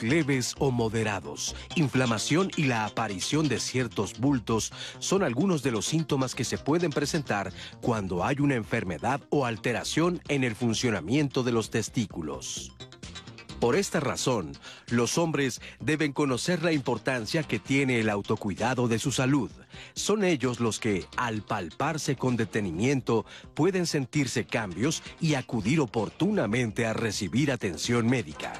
Leves o moderados, inflamación y la aparición de ciertos bultos son algunos de los síntomas que se pueden presentar cuando hay una enfermedad o alteración en el funcionamiento de los testículos. Por esta razón, los hombres deben conocer la importancia que tiene el autocuidado de su salud. Son ellos los que, al palparse con detenimiento, pueden sentirse cambios y acudir oportunamente a recibir atención médica.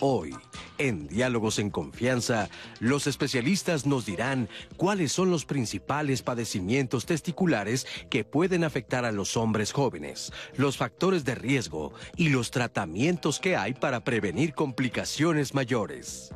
Hoy, en Diálogos en Confianza, los especialistas nos dirán cuáles son los principales padecimientos testiculares que pueden afectar a los hombres jóvenes, los factores de riesgo y los tratamientos que hay para prevenir complicaciones mayores.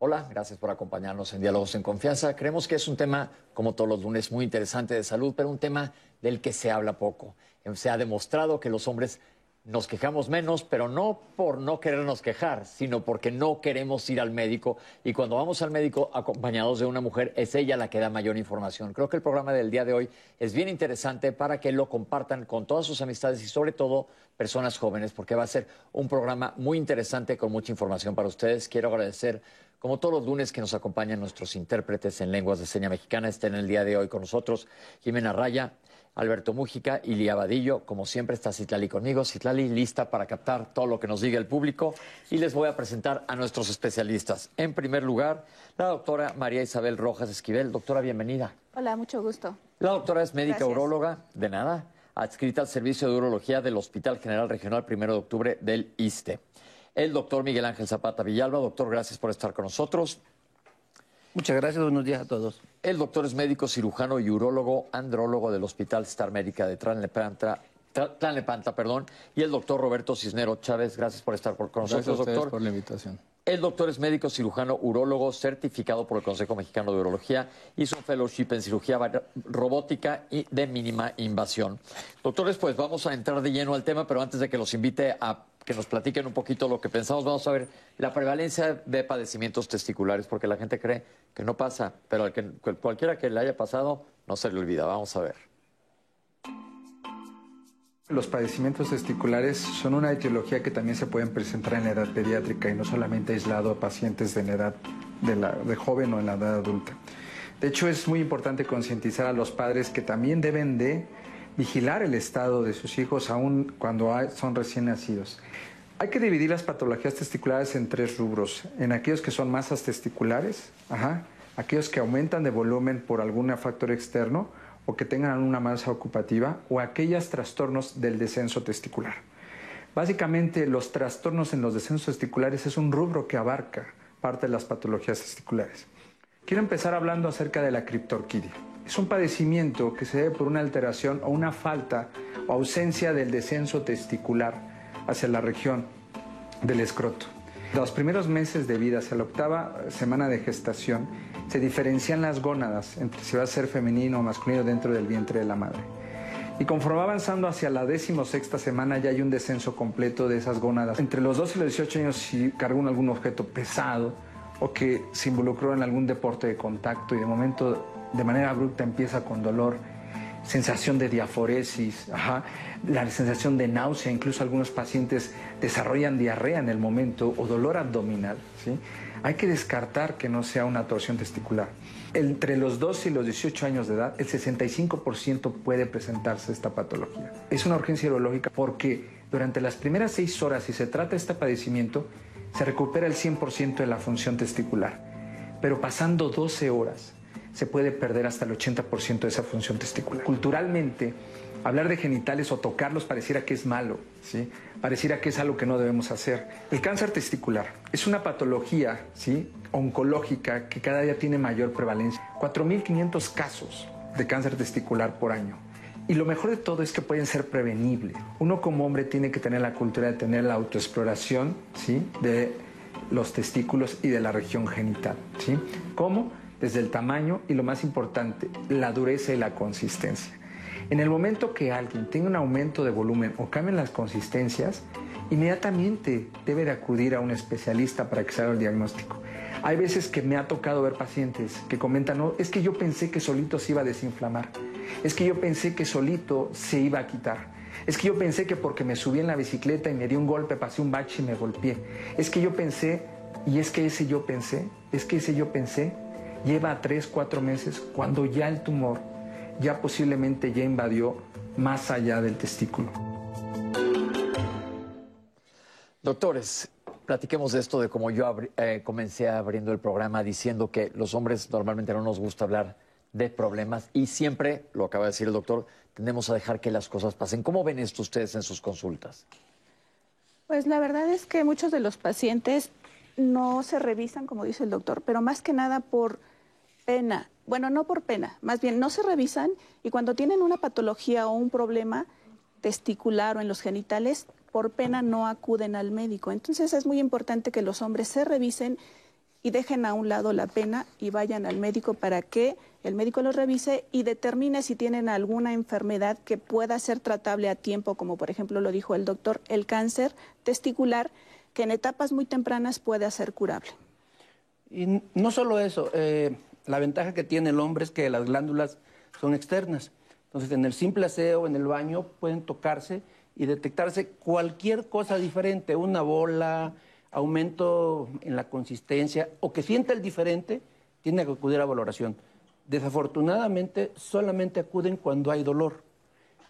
Hola, gracias por acompañarnos en Diálogos en Confianza. Creemos que es un tema, como todos los lunes, muy interesante de salud, pero un tema del que se habla poco. Se ha demostrado que los hombres nos quejamos menos, pero no por no querernos quejar, sino porque no queremos ir al médico. Y cuando vamos al médico acompañados de una mujer, es ella la que da mayor información. Creo que el programa del día de hoy es bien interesante para que lo compartan con todas sus amistades y sobre todo personas jóvenes, porque va a ser un programa muy interesante con mucha información para ustedes. Quiero agradecer, como todos los lunes, que nos acompañan nuestros intérpretes en lenguas de seña mexicana. Estén el día de hoy con nosotros Jimena Raya, Alberto Mújica y Lía Vadillo. Como siempre está Citlali conmigo. Citlali lista para captar todo lo que nos diga el público y les voy a presentar a nuestros especialistas. En primer lugar, la doctora María Isabel Rojas Esquivel. Doctora, bienvenida. Hola, mucho gusto. La doctora es médica uróloga, de nada, adscrita al Servicio de Urología del Hospital General Regional 1 de Octubre del ISTE. El doctor Miguel Ángel Zapata Villalba. Doctor, gracias por estar con nosotros. Muchas gracias, buenos días a todos. El doctor es médico cirujano y urólogo, andrólogo del Hospital Star Médica de Tlanepantla, Tlanepantla, perdón, y el doctor Roberto Cisnero Chávez. Gracias por estar con nosotros, gracias doctor. por la invitación. El doctor es médico cirujano urólogo certificado por el Consejo Mexicano de Urología. Hizo un fellowship en cirugía robótica y de mínima invasión. Doctores, pues vamos a entrar de lleno al tema, pero antes de que los invite a que nos platiquen un poquito lo que pensamos. Vamos a ver la prevalencia de padecimientos testiculares, porque la gente cree que no pasa, pero al que, cualquiera que le haya pasado no se le olvida. Vamos a ver. Los padecimientos testiculares son una etiología que también se pueden presentar en la edad pediátrica y no solamente aislado a pacientes de, edad de, de joven o en la edad adulta. De hecho, es muy importante concientizar a los padres que también deben de vigilar el estado de sus hijos aún cuando son recién nacidos. Hay que dividir las patologías testiculares en tres rubros, en aquellos que son masas testiculares, aquellos que aumentan de volumen por algún factor externo o que tengan una masa ocupativa o aquellos trastornos del descenso testicular. Básicamente los trastornos en los descensos testiculares es un rubro que abarca parte de las patologías testiculares. Quiero empezar hablando acerca de la criptorquidia. Es un padecimiento que se debe por una alteración o una falta o ausencia del descenso testicular hacia la región del escroto. Los primeros meses de vida, hacia la octava semana de gestación, se diferencian las gónadas entre si va a ser femenino o masculino dentro del vientre de la madre. Y conforme va avanzando hacia la decimosexta semana ya hay un descenso completo de esas gónadas. Entre los 12 y los 18 años si cargó algún objeto pesado o que se involucró en algún deporte de contacto y de momento de manera abrupta empieza con dolor, sensación de diaforesis, la sensación de náusea, incluso algunos pacientes desarrollan diarrea en el momento o dolor abdominal. ¿sí? Hay que descartar que no sea una torsión testicular. Entre los 12 y los 18 años de edad, el 65% puede presentarse esta patología. Es una urgencia urológica porque durante las primeras 6 horas, si se trata este padecimiento, se recupera el 100% de la función testicular. Pero pasando 12 horas, se puede perder hasta el 80% de esa función testicular. Culturalmente, hablar de genitales o tocarlos pareciera que es malo, ¿sí? pareciera que es algo que no debemos hacer. El cáncer testicular es una patología ¿sí? oncológica que cada día tiene mayor prevalencia. 4.500 casos de cáncer testicular por año. Y lo mejor de todo es que pueden ser prevenibles. Uno como hombre tiene que tener la cultura de tener la autoexploración ¿sí? de los testículos y de la región genital. ¿sí? ¿Cómo? Desde el tamaño y lo más importante, la dureza y la consistencia. En el momento que alguien tenga un aumento de volumen o cambien las consistencias, inmediatamente debe de acudir a un especialista para que se haga el diagnóstico. Hay veces que me ha tocado ver pacientes que comentan, no, es que yo pensé que solito se iba a desinflamar, es que yo pensé que solito se iba a quitar. Es que yo pensé que porque me subí en la bicicleta y me di un golpe, pasé un bache y me golpeé. Es que yo pensé, y es que ese yo pensé, es que ese yo pensé, lleva tres, cuatro meses cuando ya el tumor ya posiblemente ya invadió más allá del testículo. Doctores, platiquemos de esto de cómo yo eh, comencé abriendo el programa diciendo que los hombres normalmente no nos gusta hablar de problemas y siempre, lo acaba de decir el doctor, tendemos a dejar que las cosas pasen. ¿Cómo ven esto ustedes en sus consultas? Pues la verdad es que muchos de los pacientes no se revisan, como dice el doctor, pero más que nada por pena. Bueno, no por pena, más bien no se revisan y cuando tienen una patología o un problema testicular o en los genitales, por pena no acuden al médico. Entonces es muy importante que los hombres se revisen y dejen a un lado la pena y vayan al médico para que el médico los revise y determine si tienen alguna enfermedad que pueda ser tratable a tiempo, como por ejemplo lo dijo el doctor, el cáncer testicular, que en etapas muy tempranas puede ser curable. Y no solo eso, eh, la ventaja que tiene el hombre es que las glándulas son externas. Entonces, en el simple aseo, en el baño, pueden tocarse y detectarse cualquier cosa diferente, una bola, aumento en la consistencia o que sienta el diferente, tiene que acudir a valoración. Desafortunadamente, solamente acuden cuando hay dolor.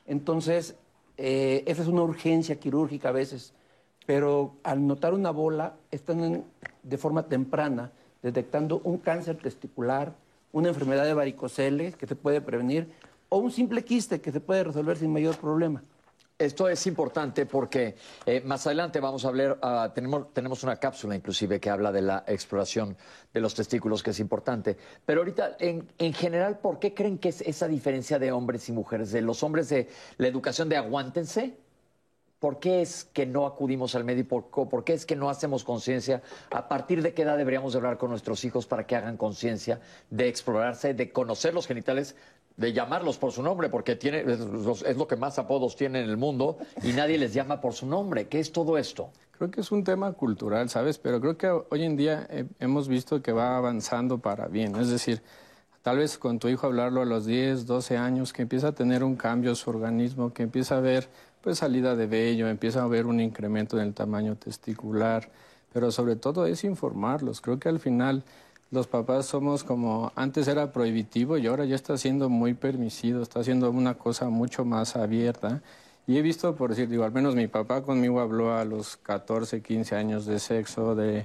Entonces, eh, esa es una urgencia quirúrgica a veces, pero al notar una bola, están de forma temprana detectando un cáncer testicular, una enfermedad de varicocele que se puede prevenir o un simple quiste que se puede resolver sin mayor problema. Esto es importante porque eh, más adelante vamos a hablar, ah, tenemos, tenemos una cápsula inclusive que habla de la exploración de los testículos, que es importante. Pero ahorita, en, en, general, ¿por qué creen que es esa diferencia de hombres y mujeres? De los hombres de la educación de aguántense, ¿Por qué es que no acudimos al médico? ¿Por qué es que no hacemos conciencia? ¿A partir de qué edad deberíamos hablar con nuestros hijos para que hagan conciencia de explorarse, de conocer los genitales, de llamarlos por su nombre? Porque tiene, es lo que más apodos tiene en el mundo y nadie les llama por su nombre. ¿Qué es todo esto? Creo que es un tema cultural, ¿sabes? Pero creo que hoy en día hemos visto que va avanzando para bien. Es decir, tal vez con tu hijo hablarlo a los 10, 12 años, que empieza a tener un cambio en su organismo, que empieza a ver pues salida de vello, empieza a haber un incremento en el tamaño testicular, pero sobre todo es informarlos. Creo que al final los papás somos como, antes era prohibitivo y ahora ya está siendo muy permisivo, está siendo una cosa mucho más abierta. Y he visto, por decir, digo, al menos mi papá conmigo habló a los 14, 15 años de sexo, de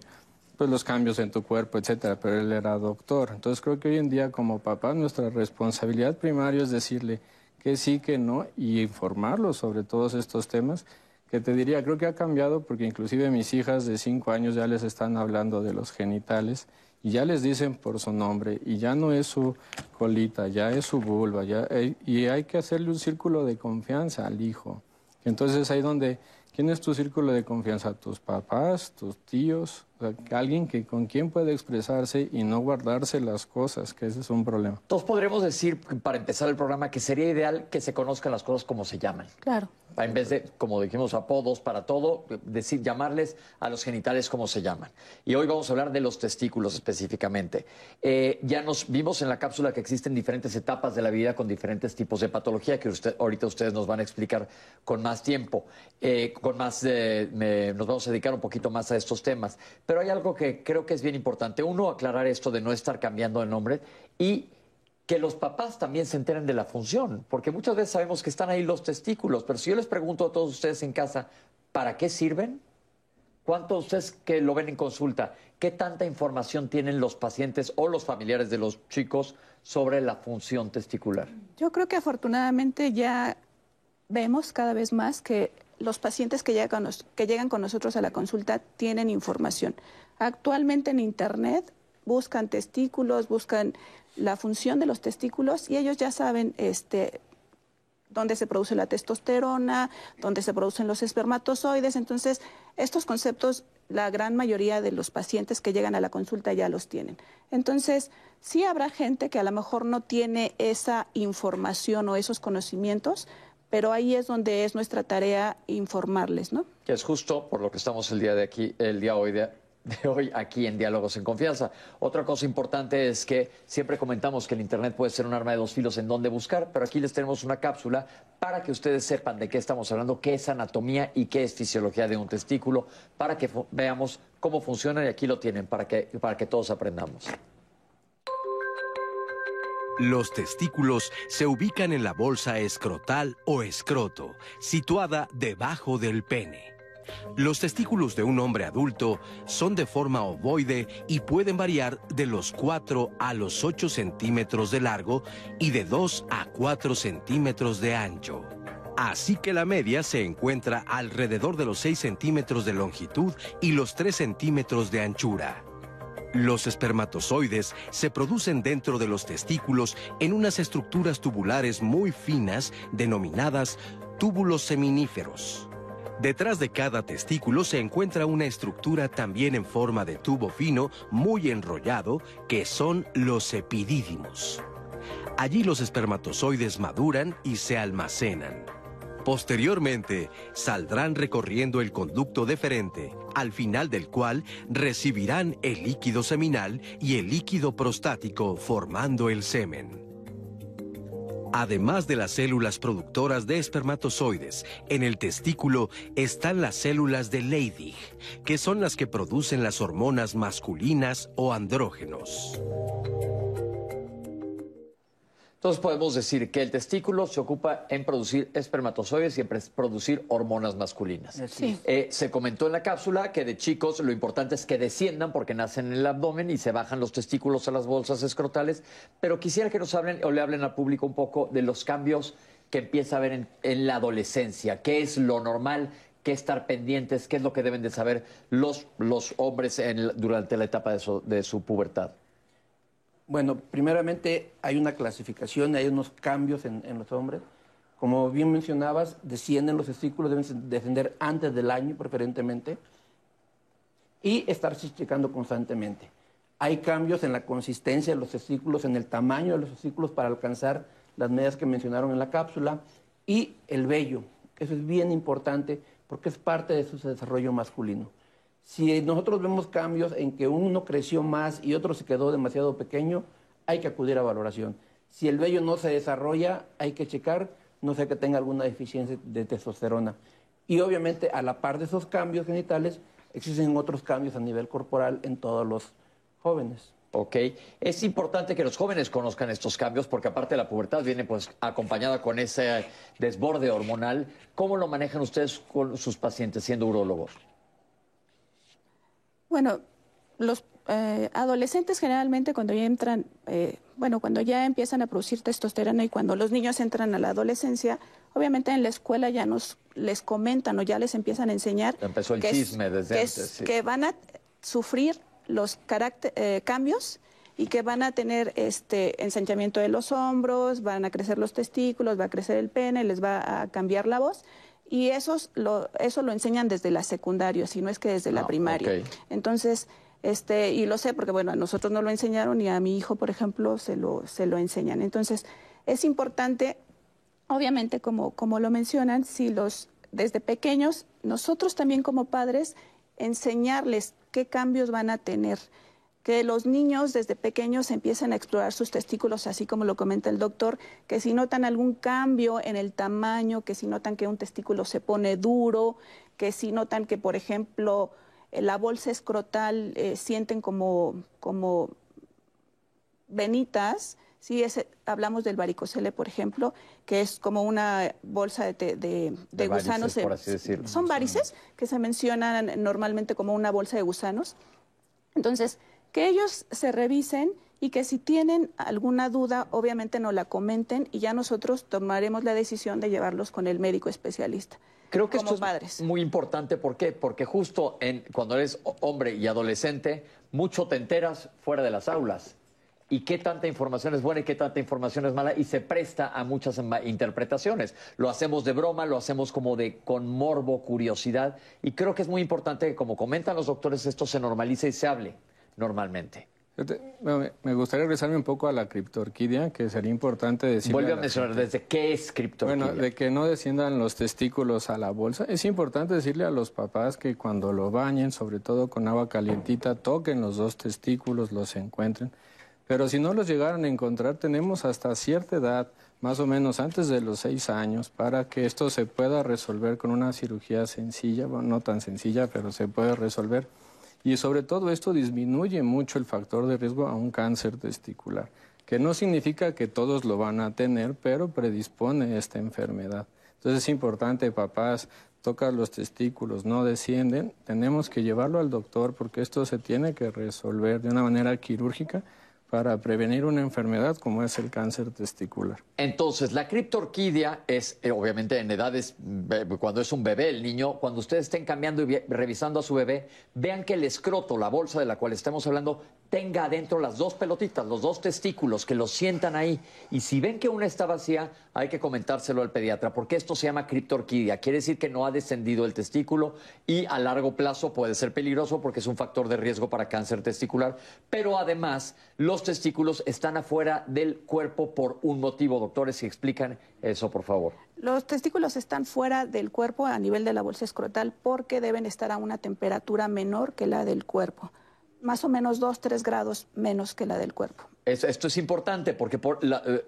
pues los cambios en tu cuerpo, etcétera, pero él era doctor. Entonces creo que hoy en día como papá nuestra responsabilidad primaria es decirle, que sí, que no, y informarlos sobre todos estos temas, que te diría, creo que ha cambiado porque inclusive mis hijas de cinco años ya les están hablando de los genitales y ya les dicen por su nombre y ya no es su colita, ya es su vulva, ya, eh, y hay que hacerle un círculo de confianza al hijo. Entonces ahí donde, ¿quién es tu círculo de confianza? ¿Tus papás, tus tíos, alguien que con quien puede expresarse y no guardarse las cosas, que ese es un problema. Entonces podremos decir, para empezar el programa, que sería ideal que se conozcan las cosas como se llaman. Claro. En vez de, como dijimos, apodos para todo, decir, llamarles a los genitales como se llaman. Y hoy vamos a hablar de los testículos específicamente. Eh, ya nos vimos en la cápsula que existen diferentes etapas de la vida con diferentes tipos de patología que usted, ahorita ustedes nos van a explicar con más tiempo. Eh, con más, nos vamos a dedicar un poquito más a estos temas. Pero hay algo que creo que es bien importante. Uno, aclarar esto de no estar cambiando de nombre y que los papás también se enteren de la función, porque muchas veces sabemos que están ahí los testículos, pero si yo les pregunto a todos ustedes en casa, ¿para qué sirven? ¿Cuántos de ustedes que lo ven en consulta, qué tanta información tienen los pacientes o los familiares de los chicos sobre la función testicular? Yo creo que afortunadamente ya vemos cada vez más que los pacientes que llegan, que llegan con nosotros a la consulta tienen información. Actualmente en Internet buscan testículos, buscan la función de los testículos y ellos ya saben este, dónde se produce la testosterona, dónde se producen los espermatozoides. Entonces, estos conceptos, la gran mayoría de los pacientes que llegan a la consulta ya los tienen. Entonces, sí habrá gente que a lo mejor no tiene esa información o esos conocimientos, pero ahí es donde es nuestra tarea informarles, ¿no? Que es justo por lo que estamos el día de aquí, el día hoy de de hoy aquí en Diálogos en Confianza. Otra cosa importante es que siempre comentamos que el Internet puede ser un arma de dos filos en donde buscar, pero aquí les tenemos una cápsula para que ustedes sepan de qué estamos hablando, qué es anatomía y qué es fisiología de un testículo, para que veamos cómo funciona y aquí lo tienen para que, para que todos aprendamos. Los testículos se ubican en la bolsa escrotal o escroto, situada debajo del pene. Los testículos de un hombre adulto son de forma ovoide y pueden variar de los 4 a los 8 centímetros de largo y de 2 a 4 centímetros de ancho. Así que la media se encuentra alrededor de los 6 centímetros de longitud y los 3 centímetros de anchura. Los espermatozoides se producen dentro de los testículos en unas estructuras tubulares muy finas denominadas túbulos seminíferos. Detrás de cada testículo se encuentra una estructura también en forma de tubo fino, muy enrollado, que son los epidídimos. Allí los espermatozoides maduran y se almacenan. Posteriormente, saldrán recorriendo el conducto deferente, al final del cual recibirán el líquido seminal y el líquido prostático formando el semen. Además de las células productoras de espermatozoides, en el testículo están las células de Leydig, que son las que producen las hormonas masculinas o andrógenos. Entonces podemos decir que el testículo se ocupa en producir espermatozoides y en producir hormonas masculinas. Eh, se comentó en la cápsula que de chicos lo importante es que desciendan porque nacen en el abdomen y se bajan los testículos a las bolsas escrotales, pero quisiera que nos hablen o le hablen al público un poco de los cambios que empieza a haber en, la adolescencia, qué es lo normal, qué estar pendientes, qué es lo que deben de saber los, los hombres durante la etapa de su pubertad. Bueno, primeramente hay una clasificación, hay unos cambios en, los hombres. Como bien mencionabas, descienden los testículos, deben descender antes del año preferentemente y estarse checando constantemente. Hay cambios en la consistencia de los testículos, en el tamaño de los testículos para alcanzar las medidas que mencionaron en la cápsula y el vello. Eso es bien importante porque es parte de su desarrollo masculino. Si nosotros vemos cambios en que uno creció más y otro se quedó demasiado pequeño, hay que acudir a valoración. Si el vello no se desarrolla, hay que checar, no sé que tenga alguna deficiencia de testosterona. Y obviamente, a la par de esos cambios genitales, existen otros cambios a nivel corporal en todos los jóvenes. Ok, es importante que los jóvenes conozcan estos cambios porque aparte la pubertad viene pues acompañada con ese desborde hormonal. ¿Cómo lo manejan ustedes con sus pacientes siendo urólogos? Bueno, los eh, adolescentes generalmente cuando ya entran, eh, bueno, cuando ya empiezan a producir testosterona y cuando los niños entran a la adolescencia, obviamente en la escuela ya nos les comentan o ya les empiezan a enseñar Empezó el que, chisme desde que, que van a sufrir los eh, cambios y que van a tener este ensanchamiento de los hombros, van a crecer los testículos, va a crecer el pene, les va a cambiar la voz y eso lo, eso lo enseñan desde la secundaria, si no es que desde la ah, primaria. Entonces, este, y lo sé porque, bueno, a nosotros no lo enseñaron y a mi hijo, por ejemplo, se lo, se lo enseñan. Entonces, es importante, obviamente, como, como lo mencionan, si los, desde pequeños, nosotros también como padres, enseñarles qué cambios van a tener que los niños desde pequeños empiecen a explorar sus testículos, así como lo comenta el doctor, que si notan algún cambio en el tamaño, que si notan que un testículo se pone duro, que si notan que, por ejemplo, la bolsa escrotal eh, sienten como, como venitas, si hablamos del varicocele, por ejemplo, que es como una bolsa de, gusanos. son varices que se mencionan normalmente como una bolsa de gusanos. Entonces, que ellos se revisen y que si tienen alguna duda, obviamente nos la comenten y ya nosotros tomaremos la decisión de llevarlos con el médico especialista. Creo que esto es muy importante. ¿Por qué? Porque justo en, cuando eres hombre y adolescente, mucho te enteras fuera de las aulas. Y qué tanta información es buena y qué tanta información es mala y se presta a muchas interpretaciones. Lo hacemos de broma, lo hacemos como de con morbo, curiosidad. Y creo que es muy importante que, como comentan los doctores, esto se normalice y se hable normalmente. Me gustaría regresarme un poco a la criptorquidia, que sería importante decir. Vuelve a, mencionar desde qué es criptorquidia. Bueno, de que no desciendan los testículos a la bolsa. Es importante decirle a los papás que cuando lo bañen, sobre todo con agua calientita, toquen los dos testículos, los encuentren. Pero si no los llegaron a encontrar, tenemos hasta cierta edad, más o menos antes de los seis años, para que esto se pueda resolver con una cirugía sencilla, bueno, no tan sencilla, pero se puede resolver y sobre todo esto disminuye mucho el factor de riesgo a un cáncer testicular, que no significa que todos lo van a tener, pero predispone esta enfermedad. Entonces es importante, papás, tocan los testículos, no descienden, tenemos que llevarlo al doctor porque esto se tiene que resolver de una manera quirúrgica para prevenir una enfermedad como es el cáncer testicular. Entonces, la criptorquidia es, eh, obviamente, en edades, cuando es un bebé, el niño, cuando ustedes estén cambiando y revisando a su bebé, vean que el escroto, la bolsa de la cual estamos hablando, tenga adentro las dos pelotitas, los dos testículos, que los sientan ahí. Y si ven que una está vacía, hay que comentárselo al pediatra, porque esto se llama criptorquidia. Quiere decir que no ha descendido el testículo y a largo plazo puede ser peligroso porque es un factor de riesgo para cáncer testicular. Pero además, los testículos están afuera del cuerpo por un motivo. Doctores, si explican eso, por favor. Los testículos están fuera del cuerpo a nivel de la bolsa escrotal porque deben estar a una temperatura menor que la del cuerpo más o menos 2, 3 grados menos que la del cuerpo. esto es importante porque, por eh,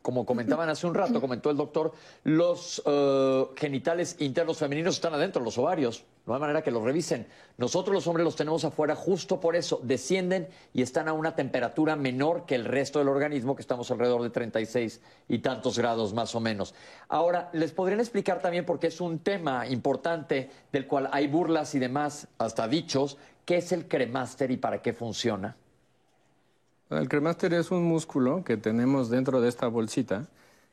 como comentaban hace un rato, comentó el doctor, los eh, genitales internos femeninos están adentro, los ovarios. No hay manera que los revisen. Nosotros los hombres los tenemos afuera justo por eso. Descienden y están a una temperatura menor que el resto del organismo, que estamos alrededor de 36 y tantos grados más o menos. Ahora, les podrían explicar también, porque es un tema importante del cual hay burlas y demás, hasta dichos, ¿Qué es el cremaster y para qué funciona? El cremaster es un músculo que tenemos dentro de esta bolsita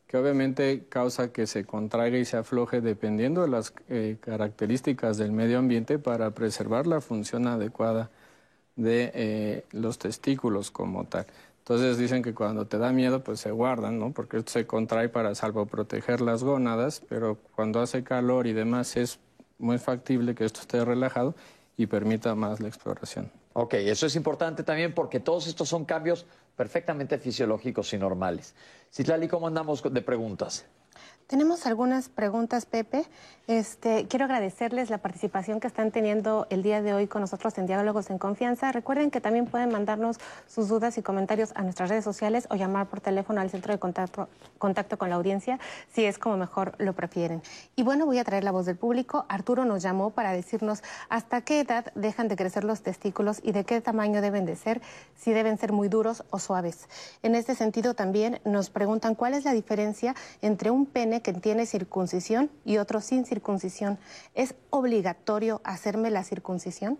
que obviamente causa que se contraiga y se afloje dependiendo de las eh, características del medio ambiente para preservar la función adecuada de eh, los testículos como tal. Entonces dicen que cuando te da miedo pues se guardan, ¿no? Porque se contrae para salvo proteger las gónadas, pero cuando hace calor y demás es muy factible que esto esté relajado y permita más la exploración. Ok, eso es importante también porque todos estos son cambios perfectamente fisiológicos y normales. Citlali, ¿cómo andamos de preguntas? Tenemos algunas preguntas, Pepe. Este, quiero agradecerles la participación que están teniendo el día de hoy con nosotros en Diálogos en Confianza. Recuerden que también pueden mandarnos sus dudas y comentarios a nuestras redes sociales o llamar por teléfono al centro de contacto, contacto con la audiencia, si es como mejor lo prefieren. Y bueno, voy a traer la voz del público. Arturo nos llamó para decirnos hasta qué edad dejan de crecer los testículos y de qué tamaño deben de ser, si deben ser muy duros o suaves. En este sentido también nos preguntan cuál es la diferencia entre un pene que tiene circuncisión y otro sin circuncisión. ¿Es obligatorio hacerme la circuncisión?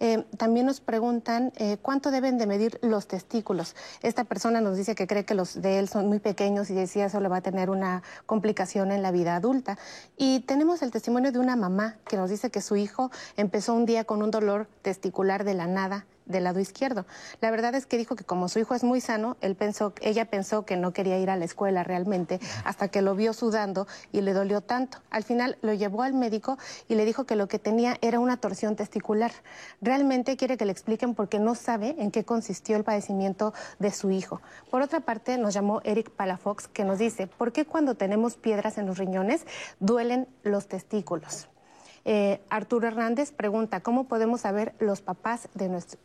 Eh, también nos preguntan eh, cuánto deben de medir los testículos. Esta persona nos dice que cree que los de él son muy pequeños y decía eso le va a tener una complicación en la vida adulta. Y tenemos el testimonio de una mamá que nos dice que su hijo empezó un día con un dolor testicular de la nada del lado izquierdo. La verdad es que dijo que como su hijo es muy sano, él pensó, ella pensó que no quería ir a la escuela realmente, hasta que lo vio sudando y le dolió tanto. Al final lo llevó al médico y le dijo que lo que tenía era una torsión testicular. Realmente quiere que le expliquen porque no sabe en qué consistió el padecimiento de su hijo. Por otra parte, nos llamó Eric Palafox que nos dice, ¿por qué cuando tenemos piedras en los riñones duelen los testículos? Eh, Arturo Hernández pregunta, ¿cómo podemos saber los papás de nuestro,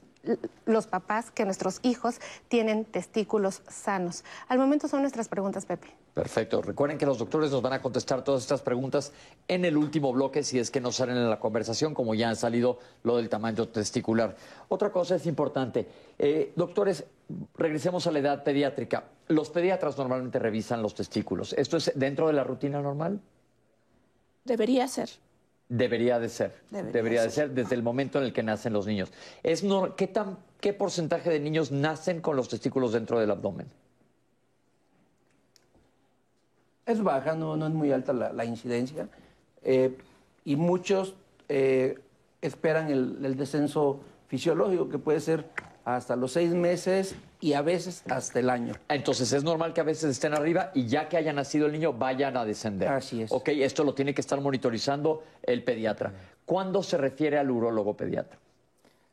los papás que nuestros hijos tienen testículos sanos. Al momento son nuestras preguntas, Pepe. Perfecto. Recuerden que los doctores nos van a contestar todas estas preguntas en el último bloque si es que no salen en la conversación, como ya han salido lo del tamaño testicular. Otra cosa es importante. Eh, doctores, regresemos a la edad pediátrica. Los pediatras normalmente revisan los testículos. ¿Esto es dentro de la rutina normal? Debería ser. Debería de ser. Debería, de ser. desde el momento en el que nacen los niños. Es ¿qué, tan, ¿Qué porcentaje de niños nacen con los testículos dentro del abdomen? Es baja, no, no es muy alta la, incidencia. Eh, y muchos eh, esperan el descenso fisiológico, que puede ser hasta los seis meses y a veces hasta el año. Entonces es normal que a veces estén arriba y ya que haya nacido el niño vayan a descender. Así es. Ok, esto lo tiene que estar monitorizando el pediatra. ¿Cuándo se refiere al urólogo pediatra?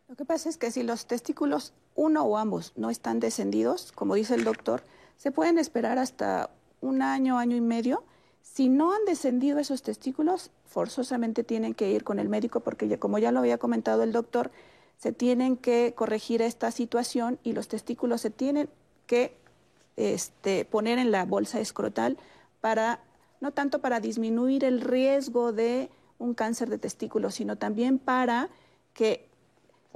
Lo que pasa es que si los testículos, uno o ambos, no están descendidos, como dice el doctor, se pueden esperar hasta un año, año y medio. Si no han descendido esos testículos, forzosamente tienen que ir con el médico porque, como ya lo había comentado el doctor, se tienen que corregir esta situación y los testículos se tienen que este, poner en la bolsa escrotal para, no tanto para disminuir el riesgo de un cáncer de testículos, sino también para que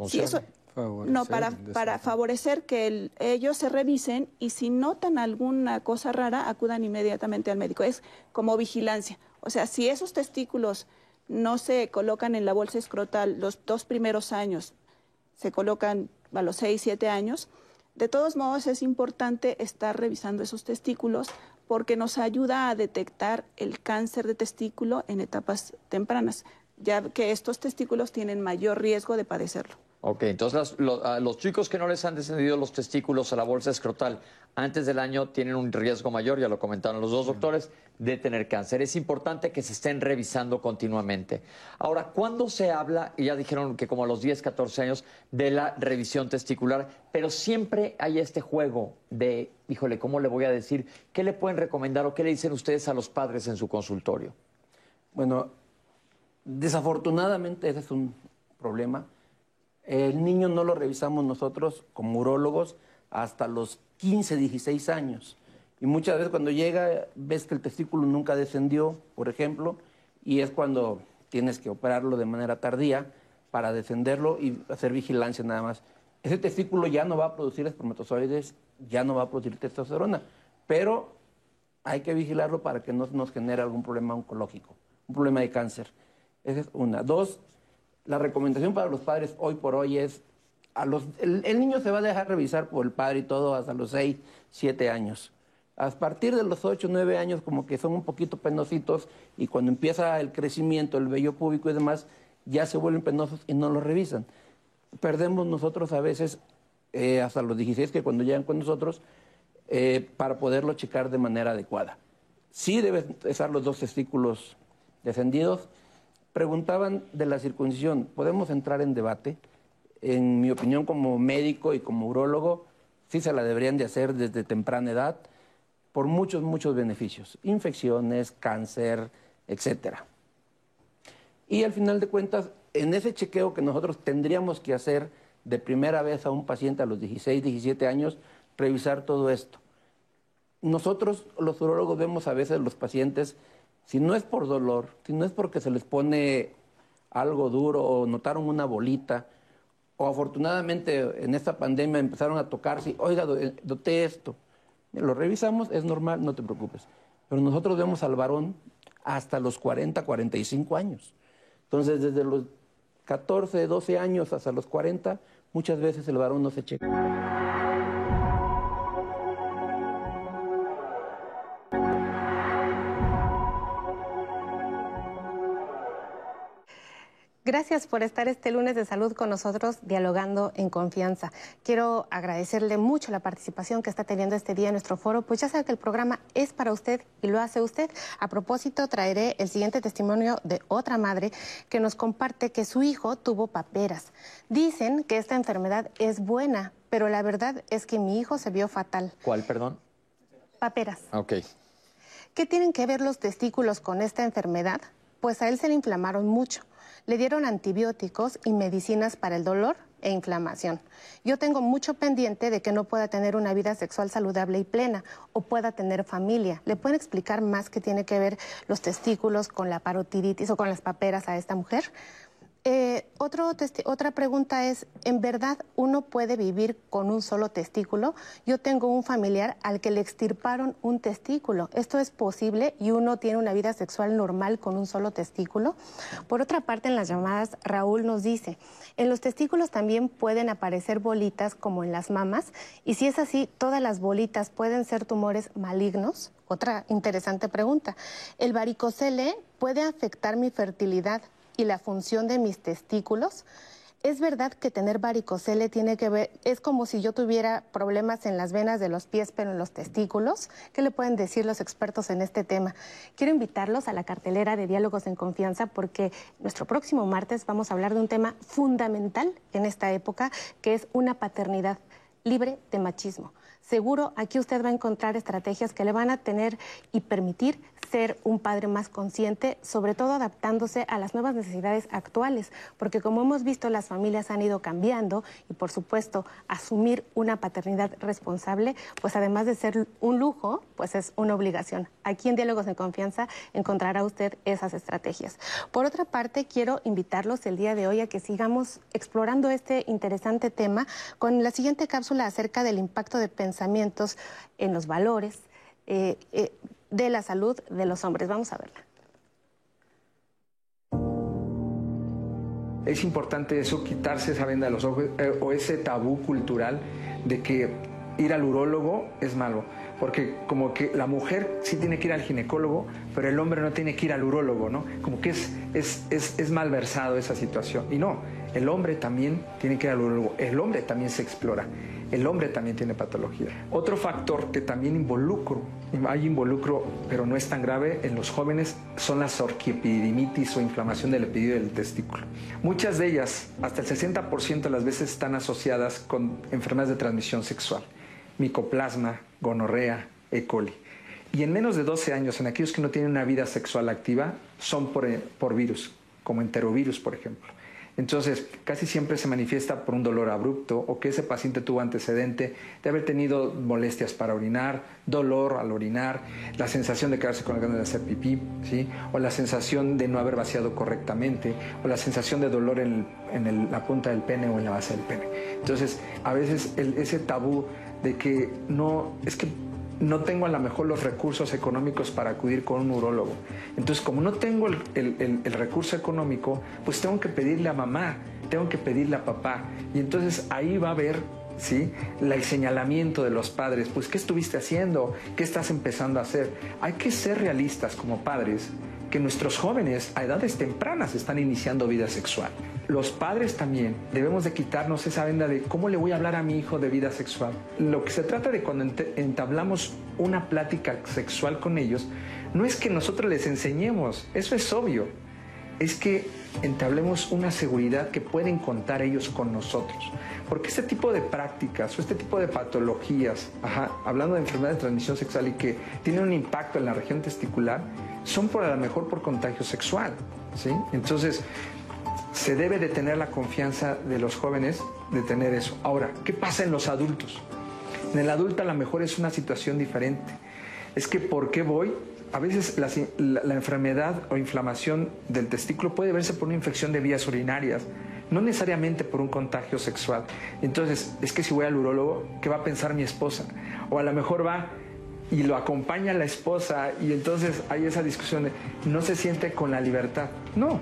si eso, no, para, para favorecer que ellos se revisen y si notan alguna cosa rara, acudan inmediatamente al médico. Es como vigilancia. O sea, si esos testículos no se colocan en la bolsa escrotal los dos primeros años, se colocan a los seis, siete años, de todos modos es importante estar revisando esos testículos porque nos ayuda a detectar el cáncer de testículo en etapas tempranas, ya que estos testículos tienen mayor riesgo de padecerlo. Ok, entonces los, chicos que no les han descendido los testículos a la bolsa escrotal antes del año tienen un riesgo mayor, ya lo comentaron los dos doctores, de tener cáncer. Es importante que se estén revisando continuamente. Ahora, ¿cuándo se habla, y ya dijeron que como a los 10, 14 años, de la revisión testicular, pero siempre hay este juego de, híjole, ¿cómo le voy a decir? ¿Qué le pueden recomendar o qué le dicen ustedes a los padres en su consultorio? Bueno, desafortunadamente ese es un problema el niño no lo revisamos nosotros como urólogos hasta los 15, 16 años. Y muchas veces cuando llega ves que el testículo nunca descendió, por ejemplo, y es cuando tienes que operarlo de manera tardía para descenderlo y hacer vigilancia nada más. Ese testículo ya no va a producir espermatozoides, ya no va a producir testosterona, pero hay que vigilarlo para que no nos genere algún problema oncológico, un problema de cáncer. Esa es una. Dos, la recomendación para los padres hoy por hoy es, los, el, niño se va a dejar revisar por el padre y todo hasta los 6, 7 años. A partir de los 8, 9 años como que son un poquito penositos y cuando empieza el crecimiento, el vello púbico y demás, ya se vuelven penosos y no lo revisan. Perdemos nosotros a veces eh, hasta los 16 que cuando llegan con nosotros eh, para poderlo checar de manera adecuada. Sí deben estar los dos testículos descendidos, Preguntaban de la circuncisión. ¿Podemos entrar en debate? En mi opinión, como médico y como urólogo, sí se la deberían de hacer desde temprana edad por muchos, muchos beneficios. Infecciones, cáncer, etcétera. Y al final de cuentas, en ese chequeo que nosotros tendríamos que hacer de primera vez a un paciente a los 16, 17 años, revisar todo esto. Nosotros, los urólogos, vemos a veces los pacientes si no es por dolor, si no es porque se les pone algo duro o notaron una bolita, o afortunadamente en esta pandemia empezaron a tocarse, oiga, doté esto. Lo revisamos, es normal, no te preocupes. Pero nosotros vemos al varón hasta los 40, 45 años. Entonces, desde los 14, 12 años hasta los 40, muchas veces el varón no se checa. Gracias por estar este lunes de salud con nosotros dialogando en confianza. Quiero agradecerle mucho la participación que está teniendo este día en nuestro foro, pues ya sabe que el programa es para usted y lo hace usted. A propósito, traeré el siguiente testimonio de otra madre que nos comparte que su hijo tuvo paperas. Dicen que esta enfermedad es buena, pero la verdad es que mi hijo se vio fatal. ¿Cuál, perdón? Paperas. Ok. ¿Qué tienen que ver los testículos con esta enfermedad? Pues a él se le inflamaron mucho. Le dieron antibióticos y medicinas para el dolor e inflamación. Yo tengo mucho pendiente de que no pueda tener una vida sexual saludable y plena o pueda tener familia. ¿Le pueden explicar más qué tiene que ver los testículos con la parotiditis o con las paperas a esta mujer? Eh, otra pregunta es, ¿en verdad uno puede vivir con un solo testículo? Yo tengo un familiar al que le extirparon un testículo. ¿Esto es posible y uno tiene una vida sexual normal con un solo testículo? Por otra parte, en las llamadas, Raúl nos dice, en los testículos también pueden aparecer bolitas como en las mamas y si es así, ¿todas las bolitas pueden ser tumores malignos? Otra interesante pregunta. ¿El varicocele puede afectar mi fertilidad? Y la función de mis testículos. es verdad que tener varicocele tiene que ver, es como si yo tuviera problemas en las venas de los pies, pero en los testículos. ¿Qué le pueden decir los expertos en este tema? Quiero invitarlos a la cartelera de Diálogos en Confianza porque nuestro próximo martes vamos a hablar de un tema fundamental en esta época, que es una paternidad libre de machismo. Seguro aquí usted va a encontrar estrategias que le van a tener y permitir ser un padre más consciente, sobre todo adaptándose a las nuevas necesidades actuales, porque como hemos visto las familias han ido cambiando y por supuesto asumir una paternidad responsable, pues además de ser un lujo, pues es una obligación. Aquí en Diálogos en Confianza encontrará usted esas estrategias. Por otra parte, quiero invitarlos el día de hoy a que sigamos explorando este interesante tema con la siguiente cápsula acerca del impacto de pensamientos en los valores. Eh, eh, de la salud de los hombres. Vamos a verla. Es importante eso, quitarse esa venda de los ojos eh, o ese tabú cultural de que ir al urólogo es malo. Porque como que la mujer sí tiene que ir al ginecólogo, pero el hombre no tiene que ir al urólogo, ¿no? Como que es, es, es, es malversado esa situación. Y no, el hombre también tiene que ir al urólogo, el hombre también se explora el hombre también tiene patología. Otro factor que también involucro, hay involucro, pero no es tan grave en los jóvenes, son las orquiepididimitis o inflamación del epididio del testículo. Muchas de ellas, hasta el 60% de las veces, están asociadas con enfermedades de transmisión sexual, micoplasma, gonorrea, E. coli. Y en menos de 12 años, en aquellos que no tienen una vida sexual activa, son por, por virus, como enterovirus, por ejemplo. Entonces, casi siempre se manifiesta por un dolor abrupto o que ese paciente tuvo antecedente de haber tenido molestias para orinar, dolor al orinar, la sensación de quedarse con ganas de hacer pipí, ¿sí? o la sensación de no haber vaciado correctamente, o la sensación de dolor en, la punta del pene o en la base del pene. Entonces, a veces ese tabú de que no, es que no tengo a lo mejor los recursos económicos para acudir con un urólogo. Entonces, como no tengo el, recurso económico, pues tengo que pedirle a mamá, tengo que pedirle a papá. Y entonces ahí va a haber ¿sí? el señalamiento de los padres, pues ¿qué estuviste haciendo? ¿Qué estás empezando a hacer? Hay que ser realistas como padres que nuestros jóvenes a edades tempranas están iniciando vida sexual. Los padres también debemos de quitarnos esa venda de cómo le voy a hablar a mi hijo de vida sexual. Lo que se trata de cuando entablamos una plática sexual con ellos, no es que nosotros les enseñemos, eso es obvio, es que entablemos una seguridad que pueden contar ellos con nosotros. Porque este tipo de prácticas o este tipo de patologías, hablando de enfermedades de transmisión sexual y que tienen un impacto en la región testicular, son por a lo mejor por contagio sexual. ¿sí? Entonces, se debe de tener la confianza de los jóvenes de tener eso. Ahora, ¿qué pasa en los adultos? En el adulto a lo mejor es una situación diferente. Es que ¿por qué voy? A veces la, enfermedad o inflamación del testículo puede verse por una infección de vías urinarias, no necesariamente por un contagio sexual. Entonces, es que si voy al urólogo, ¿qué va a pensar mi esposa? O a lo mejor va y lo acompaña la esposa y entonces hay esa discusión de no se siente con la libertad. No,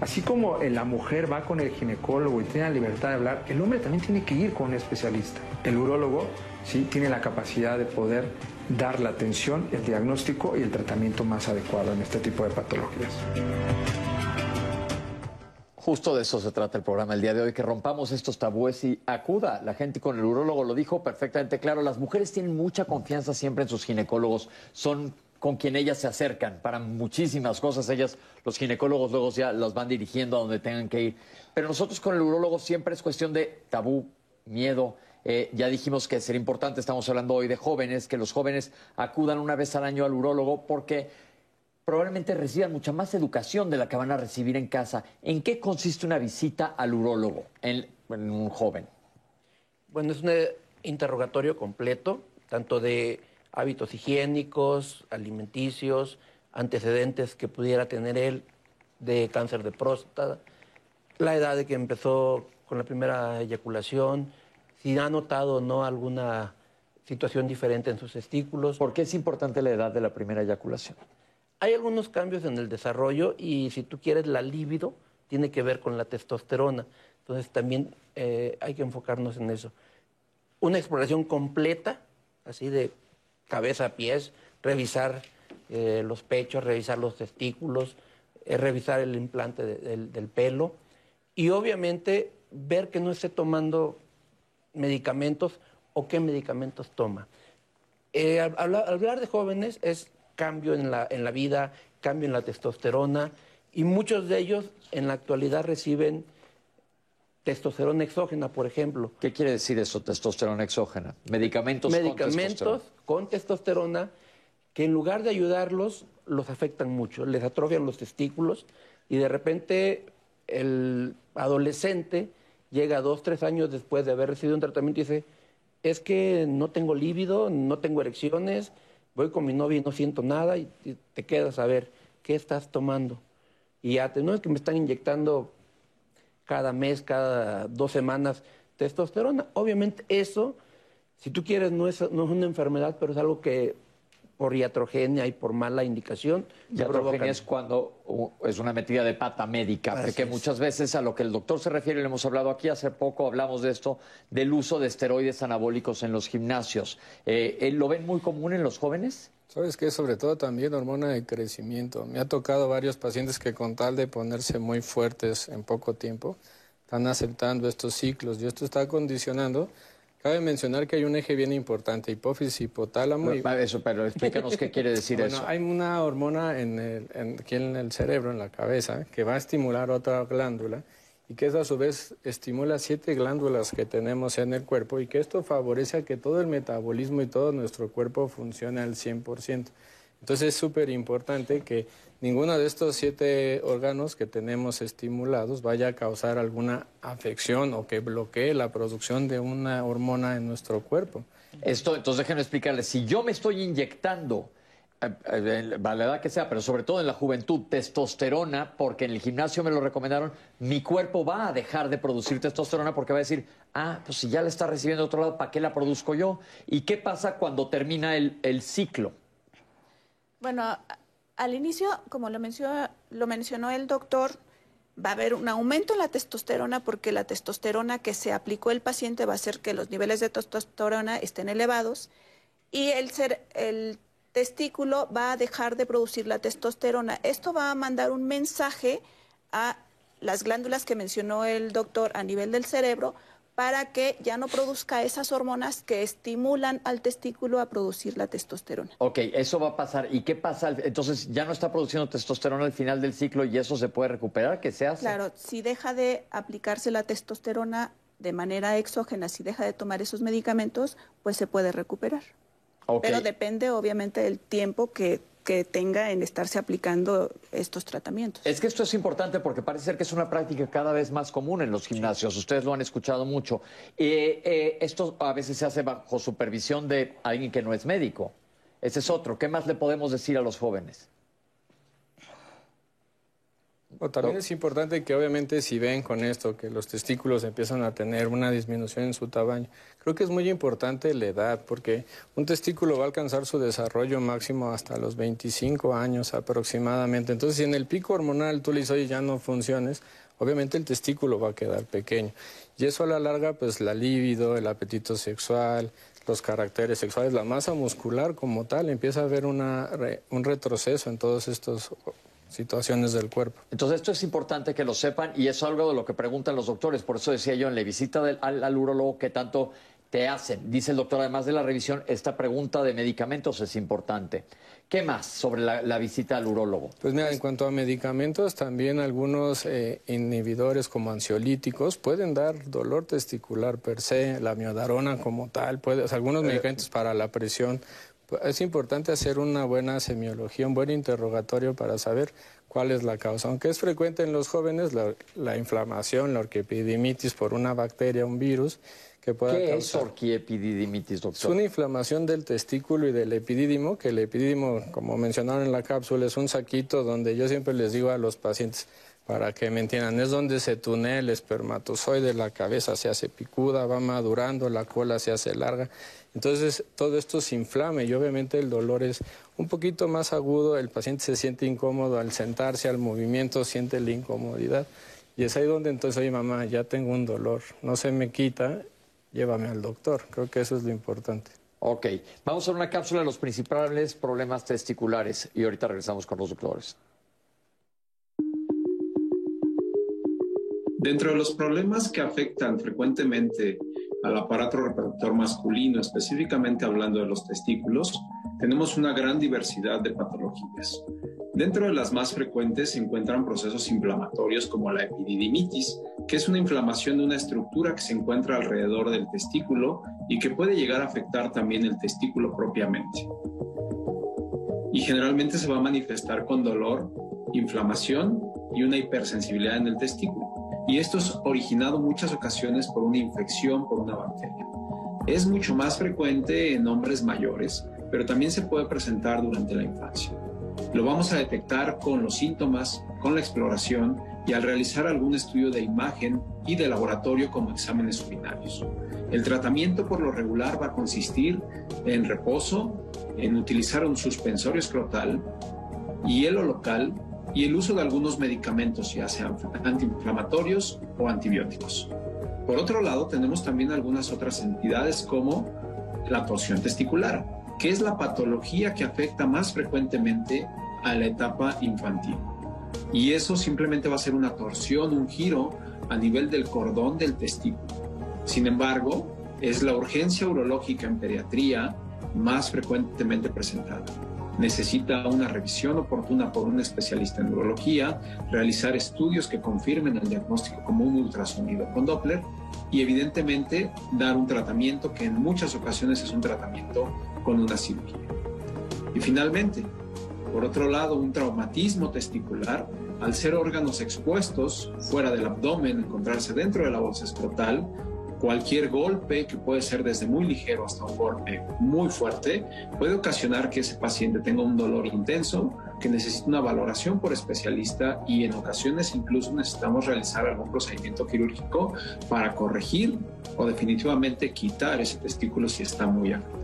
así como la mujer va con el ginecólogo y tiene la libertad de hablar, el hombre también tiene que ir con un especialista. El urólogo sí tiene la capacidad de poder dar la atención, el diagnóstico y el tratamiento más adecuado en este tipo de patologías. Justo de eso se trata el programa el día de hoy, que rompamos estos tabúes y acuda. La gente con el urólogo lo dijo perfectamente claro. Las mujeres tienen mucha confianza siempre en sus ginecólogos. Son con quien ellas se acercan para muchísimas cosas. Ellas, los ginecólogos luego ya las van dirigiendo a donde tengan que ir. Pero nosotros con el urólogo siempre es cuestión de tabú, miedo. Eh, ya dijimos que sería importante, estamos hablando hoy de jóvenes, que los jóvenes acudan una vez al año al urólogo porque probablemente reciban mucha más educación de la que van a recibir en casa. ¿En qué consiste una visita al urólogo en, un joven? Bueno, es un interrogatorio completo, tanto de hábitos higiénicos, alimenticios, antecedentes que pudiera tener él de cáncer de próstata, la edad de que empezó con la primera eyaculación, si ha notado o no alguna situación diferente en sus testículos. ¿Por qué es importante la edad de la primera eyaculación? Hay algunos cambios en el desarrollo y si tú quieres la libido, tiene que ver con la testosterona. Entonces también eh, hay que enfocarnos en eso. Una exploración completa, así de cabeza a pies, revisar eh, los pechos, revisar los testículos, eh, revisar el implante del, pelo y obviamente ver que no esté tomando medicamentos o qué medicamentos toma. Eh, hablar de jóvenes es cambio en la, en la vida, cambio en la testosterona y muchos de ellos en la actualidad reciben testosterona exógena, por ejemplo. ¿Qué quiere decir eso, testosterona exógena? Medicamentos, Medicamentos con testosterona. que en lugar de ayudarlos, los afectan mucho, les atrofian los testículos y de repente el adolescente llega dos, tres años después de haber recibido un tratamiento y dice, es que no tengo líbido, no tengo erecciones, voy con mi novia y no siento nada y te quedas a ver, ¿qué estás tomando? Y ya te, no es que me están inyectando cada mes, cada dos semanas testosterona. Obviamente eso, si tú quieres, no es, no es una enfermedad, pero es algo que por iatrogenia y por mala indicación. Iatrogenia es cuando es una metida de pata médica, porque muchas veces a lo que el doctor se refiere, le hemos hablado aquí hace poco, hablamos de esto, del uso de esteroides anabólicos en los gimnasios. Eh, eh, ¿Lo ven muy común en los jóvenes? Sabes que sobre todo también hormona de crecimiento. Me ha tocado varios pacientes que con tal de ponerse muy fuertes en poco tiempo, están aceptando estos ciclos y esto está condicionando Cabe mencionar que hay un eje bien importante, hipófisis, hipotálamo. y... Eso, pero explícanos qué quiere decir eso. Bueno, hay una hormona en el, aquí en el cerebro, en la cabeza, que va a estimular otra glándula y que eso a su vez estimula siete glándulas que tenemos en el cuerpo y que esto favorece a que todo el metabolismo y todo nuestro cuerpo funcione al 100%. Entonces es súper importante que ninguno de estos siete órganos que tenemos estimulados vaya a causar alguna afección o que bloquee la producción de una hormona en nuestro cuerpo. Esto, entonces déjenme explicarles, si yo me estoy inyectando eh, eh, la edad que sea, pero sobre todo en la juventud, testosterona, porque en el gimnasio me lo recomendaron, mi cuerpo va a dejar de producir testosterona porque va a decir, ah, pues si ya la está recibiendo de otro lado, ¿para qué la produzco yo? ¿Y qué pasa cuando termina el, el ciclo? Bueno, al inicio, como lo mencionó, lo mencionó el doctor, va a haber un aumento en la testosterona porque la testosterona que se aplicó el paciente va a hacer que los niveles de testosterona estén elevados y el, ser, el testículo va a dejar de producir la testosterona. Esto va a mandar un mensaje a las glándulas que mencionó el doctor a nivel del cerebro para que ya no produzca esas hormonas que estimulan al testículo a producir la testosterona. Ok, eso va a pasar. ¿Y qué pasa? Entonces, ¿ya no está produciendo testosterona al final del ciclo y eso se puede recuperar? ¿Qué se hace? Claro, si deja de aplicarse la testosterona de manera exógena, si deja de tomar esos medicamentos, pues se puede recuperar. Pero depende, obviamente, del tiempo que que tenga en estarse aplicando estos tratamientos. Es que esto es importante porque parece ser que es una práctica cada vez más común en los gimnasios. Ustedes lo han escuchado mucho. Eh, eh, esto a veces se hace bajo supervisión de alguien que no es médico. Ese es otro. ¿Qué más le podemos decir a los jóvenes? También es importante que obviamente si ven con esto que los testículos empiezan a tener una disminución en su tamaño, creo que es muy importante la edad porque un testículo va a alcanzar su desarrollo máximo hasta los 25 años aproximadamente. Entonces si en el pico hormonal tú le dices, oye, ya no funciones, obviamente el testículo va a quedar pequeño. Y eso a la larga, pues la libido, el apetito sexual, los caracteres sexuales, la masa muscular como tal, empieza a haber una, un retroceso en todos estos situaciones del cuerpo. Entonces esto es importante que lo sepan y es algo de lo que preguntan los doctores. Por eso decía yo en la visita del, al, al urólogo que tanto te hacen. Dice el doctor, además de la revisión, esta pregunta de medicamentos es importante. ¿Qué más sobre la, visita al urólogo? Pues mira, en cuanto a medicamentos, también algunos eh, inhibidores como ansiolíticos pueden dar dolor testicular per se, la miodarona como tal, puede, algunos eh, medicamentos para la presión es importante hacer una buena semiología, un buen interrogatorio para saber cuál es la causa. Aunque es frecuente en los jóvenes la, inflamación, la orquiepididimitis por una bacteria, un virus, que pueda ¿Qué causar... es orquiepididimitis, doctor? Es una inflamación del testículo y del epidídimo, que el epidídimo, como mencionaron en la cápsula, es un saquito donde yo siempre les digo a los pacientes, para que me entiendan, es donde se tunea el espermatozoide, la cabeza se hace picuda, va madurando, la cola se hace larga. Entonces todo esto se inflama y obviamente el dolor es un poquito más agudo, el paciente se siente incómodo al sentarse, al movimiento, siente la incomodidad. Y es ahí donde entonces, oye mamá, ya tengo un dolor, no se me quita, llévame al doctor. Creo que eso es lo importante. Ok, vamos a una cápsula de los principales problemas testiculares y ahorita regresamos con los doctores. Dentro de los problemas que afectan frecuentemente al aparato reproductor masculino, específicamente hablando de los testículos, tenemos una gran diversidad de patologías. Dentro de las más frecuentes se encuentran procesos inflamatorios como la epididimitis, que es una inflamación de una estructura que se encuentra alrededor del testículo y que puede llegar a afectar también el testículo propiamente. Y generalmente se va a manifestar con dolor, inflamación y una hipersensibilidad en el testículo. Y esto es originado muchas ocasiones por una infección por una bacteria. Es mucho más frecuente en hombres mayores, pero también se puede presentar durante la infancia. Lo vamos a detectar con los síntomas, con la exploración y al realizar algún estudio de imagen y de laboratorio como exámenes urinarios. El tratamiento por lo regular va a consistir en reposo, en utilizar un suspensorio escrotal, hielo local y el uso de algunos medicamentos, ya sean antiinflamatorios o antibióticos. Por otro lado, tenemos también algunas otras entidades como la torsión testicular, que es la patología que afecta más frecuentemente a la etapa infantil. Y eso simplemente va a ser una torsión, un giro a nivel del cordón del testículo. Sin embargo, es la urgencia urológica en pediatría más frecuentemente presentada. Necesita una revisión oportuna por un especialista en urología, realizar estudios que confirmen el diagnóstico como un ultrasonido con Doppler y evidentemente dar un tratamiento que en muchas ocasiones es un tratamiento con una cirugía. Y finalmente, por otro lado, un traumatismo testicular, al ser órganos expuestos fuera del abdomen, encontrarse dentro de la bolsa escrotal, cualquier golpe, que puede ser desde muy ligero hasta un golpe muy fuerte, puede ocasionar que ese paciente tenga un dolor intenso, que necesite una valoración por especialista y en ocasiones incluso necesitamos realizar algún procedimiento quirúrgico para corregir o definitivamente quitar ese testículo si está muy afectado.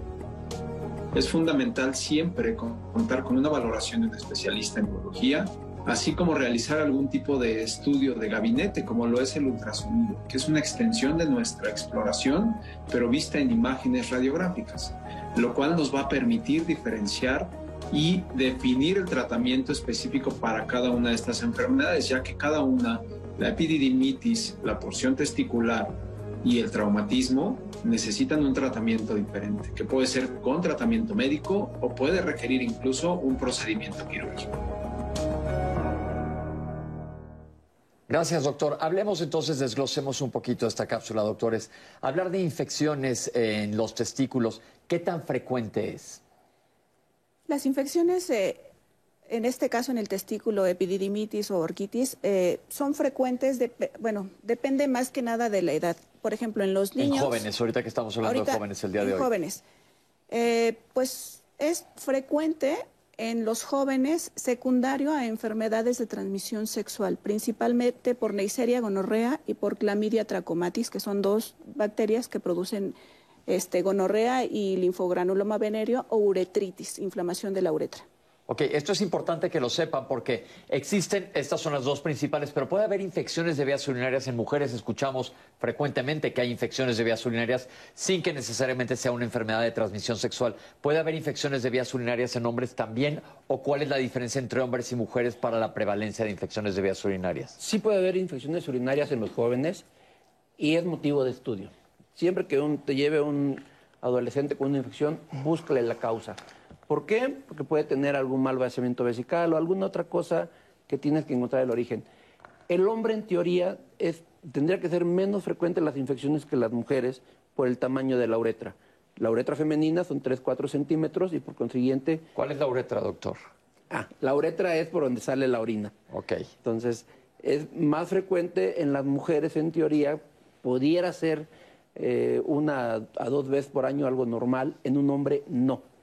Es fundamental siempre contar con una valoración de un especialista en urología, así como realizar algún tipo de estudio de gabinete, como lo es el ultrasonido, que es una extensión de nuestra exploración, pero vista en imágenes radiográficas, lo cual nos va a permitir diferenciar y definir el tratamiento específico para cada una de estas enfermedades, ya que cada una, la epididimitis, la porción testicular y el traumatismo, necesitan un tratamiento diferente, que puede ser con tratamiento médico o puede requerir incluso un procedimiento quirúrgico. Gracias, doctor. Hablemos entonces, desglosemos un poquito esta cápsula, doctores. Hablar de infecciones en los testículos, ¿qué tan frecuente es? Las infecciones, eh, en este caso en el testículo, epididimitis o orquitis, eh, son frecuentes, de, bueno, depende más que nada de la edad. Por ejemplo, en los niños... En jóvenes, ahorita que estamos hablando de jóvenes el día de hoy. jóvenes. Eh, pues es frecuente en los jóvenes secundario a enfermedades de transmisión sexual, principalmente por Neisseria gonorrea y por Clamidia trachomatis, que son dos bacterias que producen este, gonorrea y linfogranuloma venéreo o uretritis, inflamación de la uretra. Ok, esto es importante que lo sepan porque existen, estas son las dos principales, pero puede haber infecciones de vías urinarias en mujeres. Escuchamos frecuentemente que hay infecciones de vías urinarias sin que necesariamente sea una enfermedad de transmisión sexual. ¿Puede haber infecciones de vías urinarias en hombres también? ¿O cuál es la diferencia entre hombres y mujeres para la prevalencia de infecciones de vías urinarias? Sí puede haber infecciones urinarias en los jóvenes y es motivo de estudio. Siempre que te lleve un adolescente con una infección, búscale la causa. ¿Por qué? Porque puede tener algún mal vaciamiento vesical o alguna otra cosa que tienes que encontrar el origen. El hombre, en teoría, tendría que ser menos frecuente las infecciones que las mujeres por el tamaño de la uretra. La uretra femenina son 3-4 centímetros y por consiguiente... ¿Cuál es la uretra, doctor? Ah, la uretra es por donde sale la orina. Ok. Entonces, es más frecuente en las mujeres, en teoría, pudiera ser eh, una a dos veces por año algo normal, en un hombre no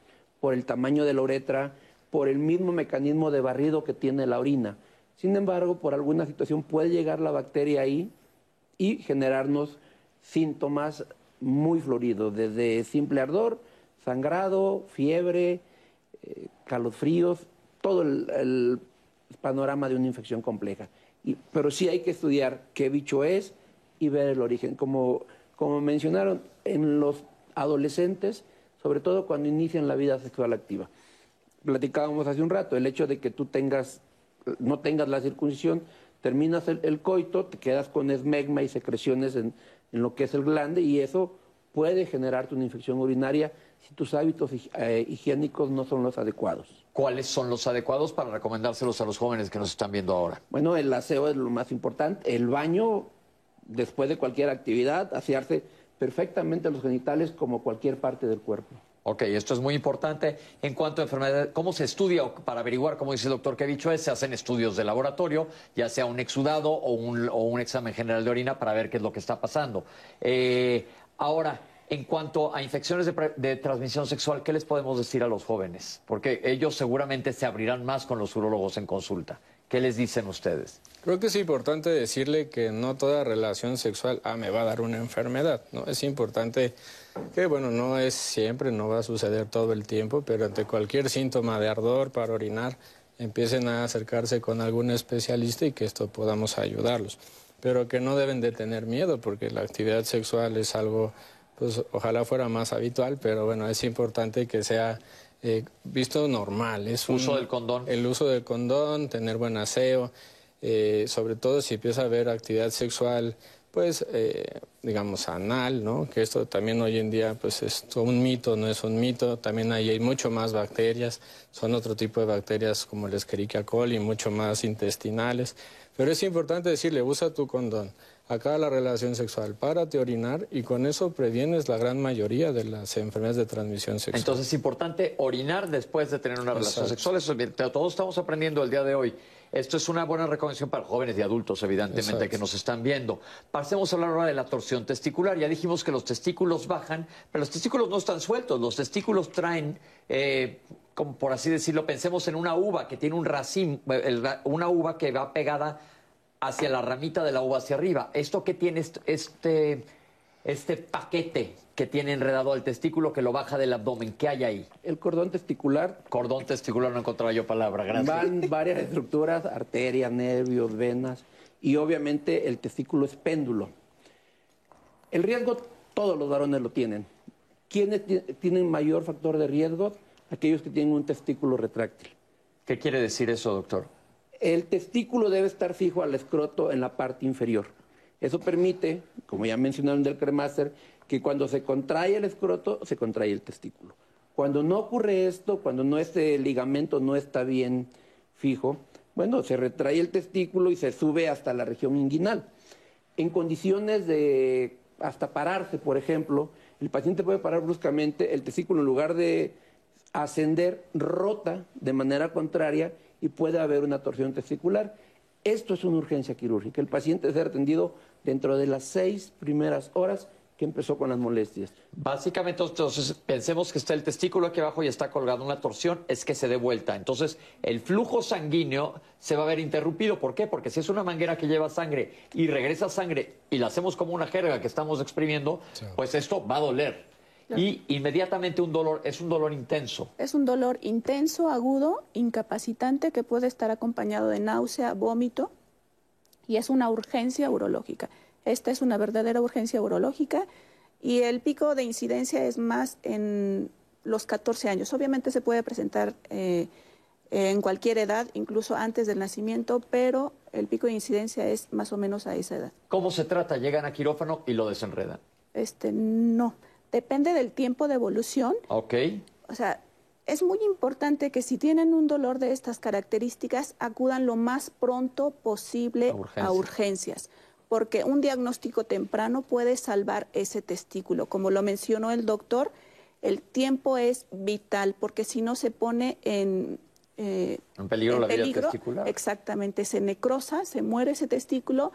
por el tamaño de la uretra, por el mismo mecanismo de barrido que tiene la orina. Sin embargo, por alguna situación puede llegar la bacteria ahí y generarnos síntomas muy floridos, desde simple ardor, sangrado, fiebre, eh, calofríos, todo el, panorama de una infección compleja. pero sí hay que estudiar qué bicho es y ver el origen. como mencionaron, en los adolescentes sobre todo cuando inician la vida sexual activa. Platicábamos hace un rato, el hecho de que tú tengas, no tengas la circuncisión terminas el, coito, te quedas con esmegma y secreciones en, en, lo que es el glande y eso puede generarte una infección urinaria si tus hábitos eh, higiénicos no son los adecuados. ¿Cuáles son los adecuados para recomendárselos a los jóvenes que nos están viendo ahora? Bueno, el aseo es lo más importante. El baño, después de cualquier actividad, asearse perfectamente los genitales como cualquier parte del cuerpo. Ok, esto es muy importante. En cuanto a enfermedad, ¿cómo se estudia para averiguar, como dice el doctor que dicho? Se hacen estudios de laboratorio, ya sea un exudado o un, examen general de orina para ver qué es lo que está pasando. Eh, ahora, en cuanto a infecciones de, transmisión sexual, ¿qué les podemos decir a los jóvenes? Porque ellos seguramente se abrirán más con los urólogos en consulta. ¿Qué les dicen ustedes? Creo que es importante decirle que no toda relación sexual ah, me va a dar una enfermedad, ¿no? Es importante que, bueno, no es siempre, no va a suceder todo el tiempo, pero ante cualquier síntoma de ardor para orinar, empiecen a acercarse con algún especialista y que esto podamos ayudarlos. Pero que no deben de tener miedo, porque la actividad sexual es algo pues ojalá fuera más habitual, pero bueno, es importante que sea eh, visto normal. Es uso del condón. El uso del condón, tener buen aseo, eh, sobre todo si empieza a haber actividad sexual, pues, eh, digamos, anal, ¿no? Que esto también hoy en día, pues, es un mito, no es un mito. También hay, hay mucho más bacterias, son otro tipo de bacterias como el Escherichia coli, mucho más intestinales. Pero es importante decirle, usa tu condón acaba la relación sexual, párate a orinar y con eso previenes la gran mayoría de las enfermedades de transmisión sexual. Entonces es importante orinar después de tener una relación sexual. Eso todos estamos aprendiendo el día de hoy. Esto es una buena recomendación para jóvenes y adultos, evidentemente, que nos están viendo. Pasemos a hablar ahora de la torsión testicular. Ya dijimos que los testículos bajan, pero los testículos no están sueltos. Los testículos traen, eh, como por así decirlo, pensemos en una uva que tiene un racimo, una uva que va pegada hacia la ramita de la uva hacia arriba. ¿Esto qué tiene este, este paquete que tiene enredado al testículo que lo baja del abdomen? ¿Qué hay ahí? El cordón testicular. Cordón testicular, no encontraba yo palabra, gracias. Van varias estructuras, arterias, nervios, venas, y obviamente el testículo es péndulo. El riesgo todos los varones lo tienen. ¿Quiénes tienen mayor factor de riesgo? Aquellos que tienen un testículo retráctil. ¿Qué quiere decir eso, doctor? El testículo debe estar fijo al escroto en la parte inferior. Eso permite, como ya mencionaron del cremaster, que cuando se contrae el escroto, se contrae el testículo. Cuando no ocurre esto, cuando no este ligamento no está bien fijo, bueno, se retrae el testículo y se sube hasta la región inguinal. En condiciones de hasta pararse, por ejemplo, el paciente puede parar bruscamente, el testículo en lugar de ascender, rota de manera contraria y puede haber una torsión testicular. Esto es una urgencia quirúrgica. El paciente debe ser atendido dentro de las seis primeras horas que empezó con las molestias. Básicamente, entonces, pensemos que está el testículo aquí abajo y está colgado una torsión, es que se dé vuelta. Entonces, el flujo sanguíneo se va a ver interrumpido. ¿Por qué? Porque si es una manguera que lleva sangre y regresa sangre y la hacemos como una jerga que estamos exprimiendo, pues esto va a doler. Y inmediatamente un dolor, es un dolor intenso. Es un dolor intenso, agudo, incapacitante, que puede estar acompañado de náusea, vómito, y es una urgencia urológica. Esta es una verdadera urgencia urológica y el pico de incidencia es más en los 14 años. Obviamente se puede presentar eh, en cualquier edad, incluso antes del nacimiento, pero el pico de incidencia es más o menos a esa edad. ¿Cómo se trata? ¿Llegan a quirófano y lo desenredan? Este, no. Depende del tiempo de evolución. Ok. O sea, es muy importante que si tienen un dolor de estas características, acudan lo más pronto posible a, urgencias, porque un diagnóstico temprano puede salvar ese testículo. Como lo mencionó el doctor, el tiempo es vital, porque si no se pone en... Eh, en peligro la vida testicular. Exactamente, se necrosa, se muere ese testículo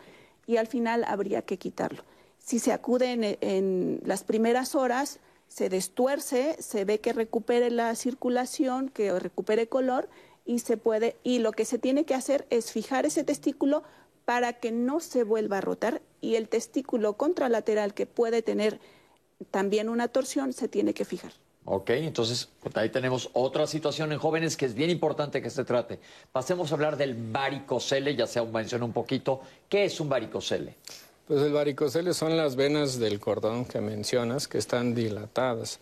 y al final habría que quitarlo. Si se acude en, las primeras horas, se destuerce, se ve que recupere la circulación, que recupere color y se puede y lo que se tiene que hacer es fijar ese testículo para que no se vuelva a rotar y el testículo contralateral que puede tener también una torsión se tiene que fijar. Ok, entonces pues, ahí tenemos otra situación en jóvenes que es bien importante que se trate. Pasemos a hablar del varicocele, ya se mencionó un poquito. ¿Qué es un varicocele? Pues el varicocele son las venas del cordón que mencionas que están dilatadas.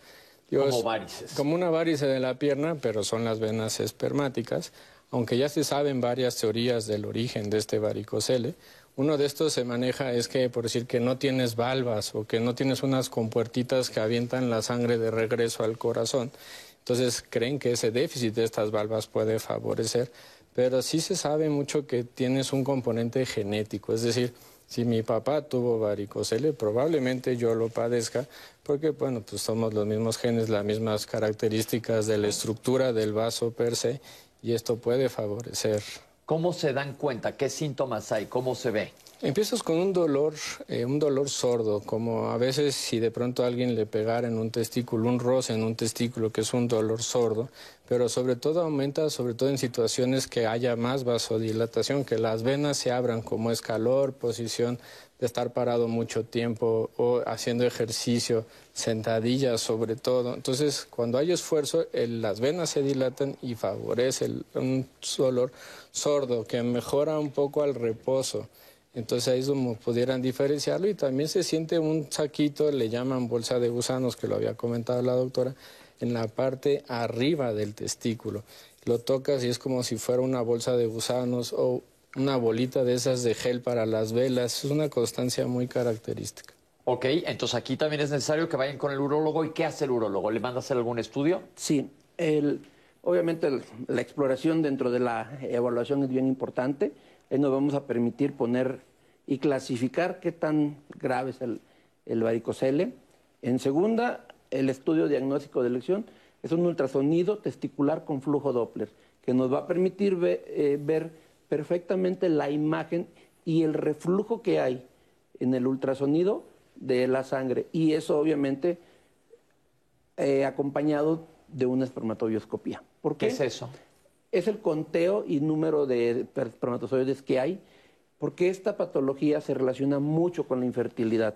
como varices. Como una varice de la pierna, pero son las venas espermáticas. aunque ya se saben varias teorías del origen de este varicocele, uno de estos se maneja es que, por decir que no tienes valvas o que no tienes unas compuertitas que avientan la sangre de regreso al corazón. Entonces creen que ese déficit de estas valvas puede favorecer, pero sí se sabe mucho que tienes un componente genético, es decir, si mi papá tuvo varicocele, probablemente yo lo padezca, porque bueno, pues somos los mismos genes, las mismas características de la estructura del vaso per se, y esto puede favorecer. ¿Cómo se dan cuenta? ¿Qué síntomas hay? ¿Cómo se ve? Empiezas con un dolor, eh, un dolor sordo, como a veces si de pronto alguien le pegara en un testículo, un roce en un testículo, que es un dolor sordo, pero sobre todo aumenta, sobre todo en situaciones que haya más vasodilatación, que las venas se abran, como es calor, posición de estar parado mucho tiempo o haciendo ejercicio, sentadillas sobre todo. Entonces, cuando hay esfuerzo, las venas se dilatan y favorece un dolor sordo que mejora un poco al reposo. Entonces ahí es como pudieran diferenciarlo y también se siente un saquito, le llaman bolsa de gusanos, que lo había comentado la doctora, en la parte arriba del testículo. Lo tocas y es como si fuera una bolsa de gusanos o una bolita de esas de gel para las velas. Es una constancia muy característica. Ok, entonces aquí también es necesario que vayan con el urólogo. ¿Y qué hace el urólogo? ¿Le manda a hacer algún estudio? Sí, obviamente la exploración dentro de la evaluación es bien importante nos vamos a permitir poner y clasificar qué tan grave es el, el varicocele. En segunda, el estudio diagnóstico de elección es un ultrasonido testicular con flujo Doppler, que nos va a permitir eh, ver perfectamente la imagen y el reflujo que hay en el ultrasonido de la sangre. Y eso obviamente eh, acompañado de una espermatobioscopía. ¿Por qué? ¿Qué es eso? es el conteo y número de espermatozoides que hay, porque esta patología se relaciona mucho con la infertilidad.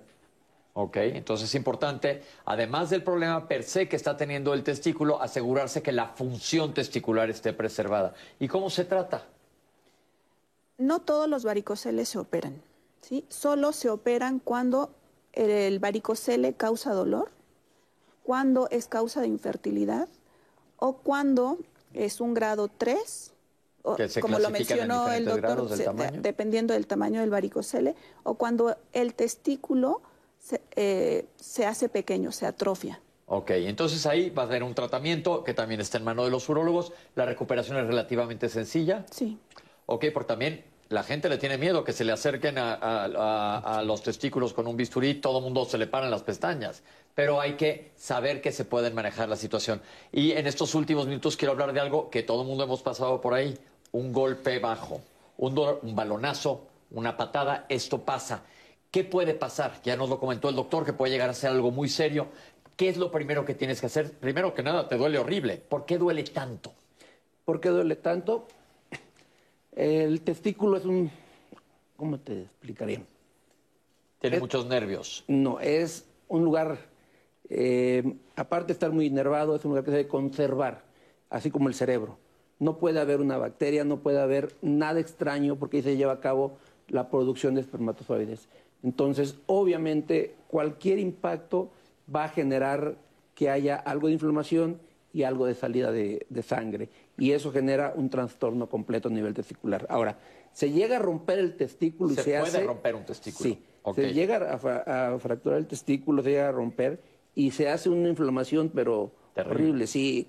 Ok, entonces es importante, además del problema per se que está teniendo el testículo, asegurarse que la función testicular esté preservada. ¿Y cómo se trata? No todos los varicoceles se operan, ¿sí? Solo se operan cuando el varicocele causa dolor, cuando es causa de infertilidad o cuando es un grado 3, como lo mencionó el doctor, dependiendo del tamaño del varicocele, o cuando el testículo eh, se, hace pequeño, se atrofia. Ok, entonces ahí va a haber un tratamiento que también está en mano de los urólogos. La recuperación es relativamente sencilla. Sí. Ok, porque también la gente le tiene miedo que se le acerquen a, los testículos con un bisturí, todo el mundo se le paran las pestañas pero hay que saber que se pueden manejar la situación. Y en estos últimos minutos quiero hablar de algo que todo el mundo hemos pasado por ahí, un golpe bajo, un, un balonazo, una patada, esto pasa. ¿Qué puede pasar? Ya nos lo comentó el doctor, que puede llegar a ser algo muy serio. ¿Qué es lo primero que tienes que hacer? Primero que nada, te duele horrible. ¿Por qué duele tanto? ¿Por qué duele tanto? El testículo es un... ¿Cómo te explicaría? Tiene muchos nervios. No, es un lugar eh, aparte de estar muy enervado, es un lugar que se debe conservar, así como el cerebro. No puede haber una bacteria, no puede haber nada extraño porque ahí se lleva a cabo la producción de espermatozoides. Entonces, obviamente, cualquier impacto va a generar que haya algo de inflamación y algo de salida de, sangre. Y eso genera un trastorno completo a nivel testicular. Ahora, se llega a romper el testículo y se, se puede romper un testículo. Sí. Se llega a, a, fracturar el testículo, se llega a romper y se hace una inflamación, pero horrible. Si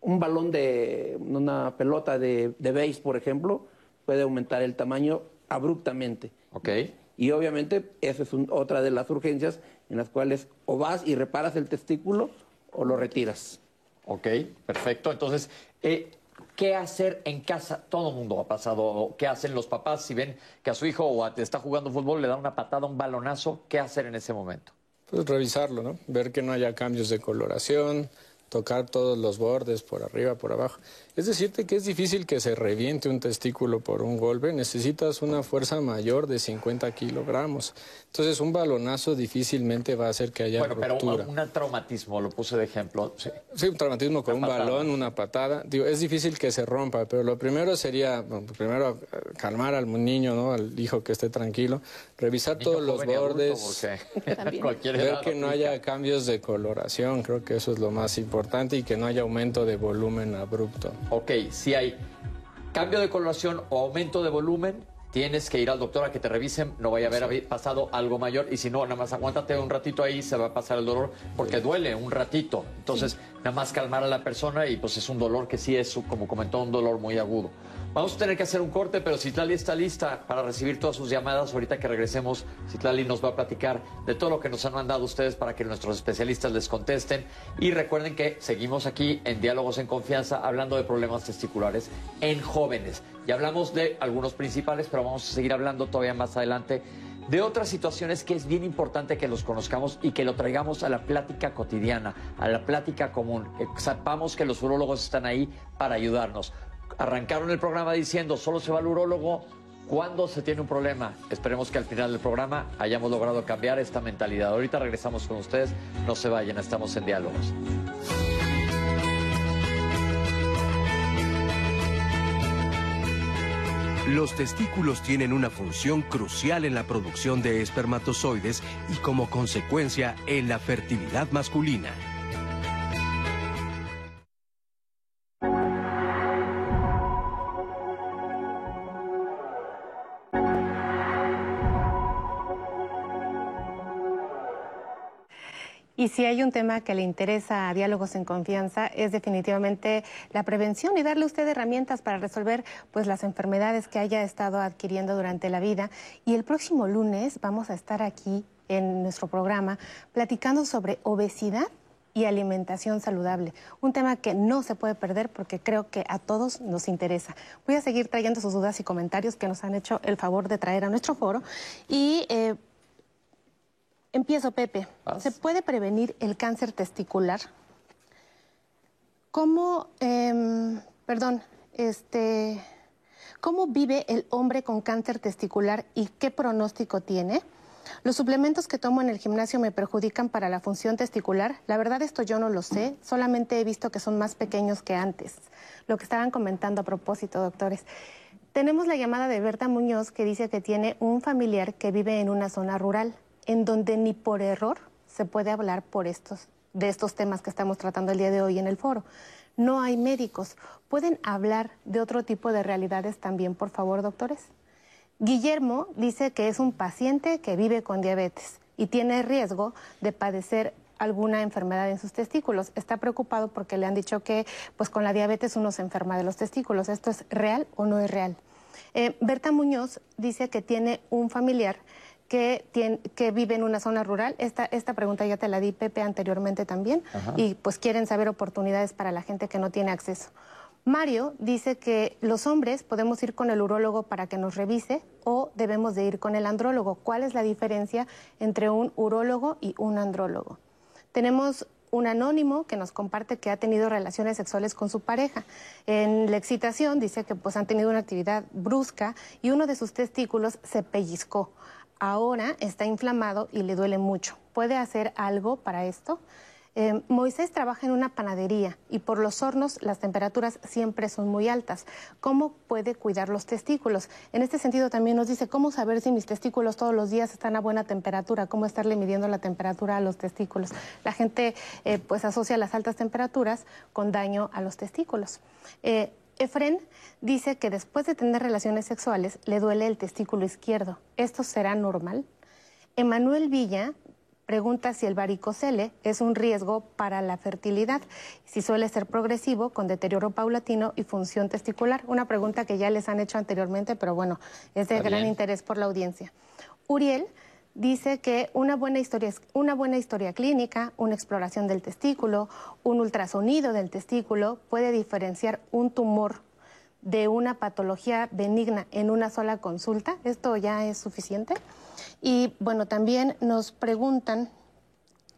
un balón de, una pelota de, de base, por ejemplo, puede aumentar el tamaño abruptamente. Ok. Y obviamente esa es otra de las urgencias en las cuales o vas y reparas el testículo o lo retiras. Ok, perfecto. Entonces, eh, ¿qué hacer en casa? Todo el mundo ha pasado. ¿Qué hacen los papás si ven que a su hijo o está jugando fútbol, le da una patada, un balonazo? ¿Qué hacer en ese momento? Pues revisarlo, ¿no? Ver que no haya cambios de coloración, tocar todos los bordes por arriba, por abajo. Es decirte que es difícil que se reviente un testículo por un golpe, necesitas una fuerza mayor de 50 kilogramos. Entonces un balonazo difícilmente va a hacer que haya bueno, pero un, traumatismo, lo puse de ejemplo. Sí, un traumatismo con un balón, una patada. Digo, es difícil que se rompa, pero lo primero sería, primero eh, calmar al niño, ¿no? Al hijo que esté tranquilo, revisar todos los bordes, ver que no haya cambios de coloración, creo que eso es lo más importante y que no haya aumento de volumen abrupto. Ok, si hay cambio de coloración o aumento de volumen, tienes que ir al doctor a que te revisen, no vaya a haber pasado algo mayor y si no, nada más aguántate un ratito ahí, se va a pasar el dolor porque duele un ratito. Entonces, nada más calmar a la persona y pues es un dolor que sí es, como comentó, un dolor muy agudo. Vamos a tener que hacer un corte, pero Citlali está lista para recibir todas sus llamadas. Ahorita que regresemos, Citlali nos va a platicar de todo lo que nos han mandado ustedes para que nuestros especialistas les contesten. Y recuerden que seguimos aquí en Diálogos en Confianza hablando de problemas testiculares en jóvenes. Ya hablamos de algunos principales, pero vamos a seguir hablando todavía más adelante de otras situaciones que es bien importante que los conozcamos y que lo traigamos a la plática cotidiana, a la plática común. Que que los urólogos están ahí para ayudarnos arrancaron el programa diciendo solo se va al urólogo cuando se tiene un problema. Esperemos que al final del programa hayamos logrado cambiar esta mentalidad. Ahorita regresamos con ustedes. No se vayan, estamos en diálogos. Los testículos tienen una función crucial en la producción de espermatozoides y como consecuencia en la fertilidad masculina. Y si hay un tema que le interesa a Diálogos en Confianza es definitivamente la prevención y darle a usted herramientas para resolver pues las enfermedades que haya estado adquiriendo durante la vida. Y el próximo lunes vamos a estar aquí en nuestro programa platicando sobre obesidad y alimentación saludable. Un tema que no se puede perder porque creo que a todos nos interesa. Voy a seguir trayendo sus dudas y comentarios que nos han hecho el favor de traer a nuestro foro y eh, Empiezo, Pepe. ¿Se puede prevenir el cáncer testicular? ¿Cómo, em, perdón, este, cómo vive el hombre con cáncer testicular y qué pronóstico tiene? Los suplementos que tomo en el gimnasio me perjudican para la función testicular. La verdad esto yo no lo sé, solamente he visto que son más pequeños que antes. Lo que estaban comentando a propósito, doctores. Tenemos la llamada de Berta Muñoz que dice que tiene un familiar que vive en una zona rural en donde ni por error se puede hablar por estos, de estos temas que estamos tratando el día de hoy en el foro. No hay médicos. ¿Pueden hablar de otro tipo de realidades también, por favor, doctores? Guillermo dice que es un paciente que vive con diabetes y tiene riesgo de padecer alguna enfermedad en sus testículos. Está preocupado porque le han dicho que pues con la diabetes uno se enferma de los testículos. ¿Esto es real o no es real? Eh, Berta Muñoz dice que tiene un familiar que, que vive en una zona rural. Esta, esta pregunta ya te la di, Pepe, anteriormente también. Y pues quieren saber oportunidades para la gente que no tiene acceso. Mario dice que los hombres podemos ir con el urólogo para que nos revise o debemos de ir con el andrólogo. ¿Cuál es la diferencia entre un urólogo y un andrólogo? Tenemos un anónimo que nos comparte que ha tenido relaciones sexuales con su pareja. En la excitación dice que pues han tenido una actividad brusca y uno de sus testículos se pellizcó ahora está inflamado y le duele mucho. ¿Puede hacer algo para esto? Eh, Moisés trabaja en una panadería y por los hornos las temperaturas siempre son muy altas. ¿Cómo puede cuidar los testículos? En este sentido también nos dice cómo saber si mis testículos todos los días están a buena temperatura, cómo estarle midiendo la temperatura a los testículos. La gente eh, pues asocia las altas temperaturas con daño a los testículos. Eh, Efren dice que después de tener relaciones sexuales le duele el testículo izquierdo. ¿Esto será normal? Emanuel Villa pregunta si el varicocele es un riesgo para la fertilidad, si suele ser progresivo, con deterioro paulatino y función testicular. Una pregunta que ya les han hecho anteriormente, pero bueno, es de gran interés por la audiencia. Uriel dice que una buena, historia, una buena historia clínica, una exploración del testículo, un ultrasonido del testículo puede diferenciar un tumor de una patología benigna en una sola consulta. ¿Esto ya es suficiente? Y bueno, también nos preguntan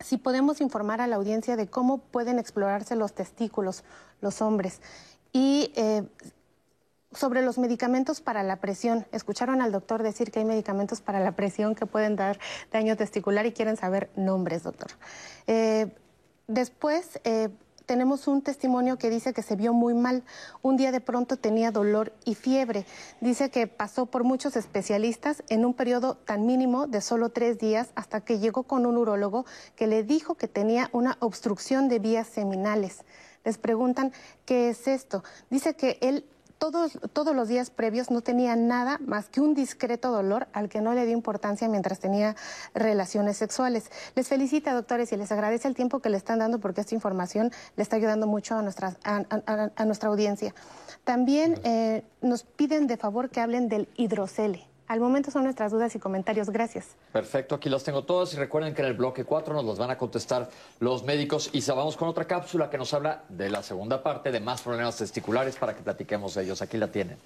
si podemos informar a la audiencia de cómo pueden explorarse los testículos los hombres. Y eh, sobre los medicamentos para la presión. Escucharon al doctor decir que hay medicamentos para la presión que pueden dar daño testicular y quieren saber nombres, doctor. Eh, después eh, tenemos un testimonio que dice que se vio muy mal. Un día de pronto tenía dolor y fiebre. Dice que pasó por muchos especialistas en un periodo tan mínimo de solo tres días hasta que llegó con un urólogo que le dijo que tenía una obstrucción de vías seminales. Les preguntan qué es esto. Dice que él todos, todos los días previos no tenía nada más que un discreto dolor al que no le dio importancia mientras tenía relaciones sexuales. Les felicita, doctores, y les agradece el tiempo que le están dando porque esta información le está ayudando mucho a, nuestra, a, nuestra audiencia. También eh, nos piden de favor que hablen del hidrocele. Al momento son nuestras dudas y comentarios. Gracias. Perfecto, aquí las tengo todas y recuerden que en el bloque 4 nos las van a contestar los médicos y vamos con otra cápsula que nos habla de la segunda parte de más problemas testiculares para que platiquemos de ellos. Aquí la tienen.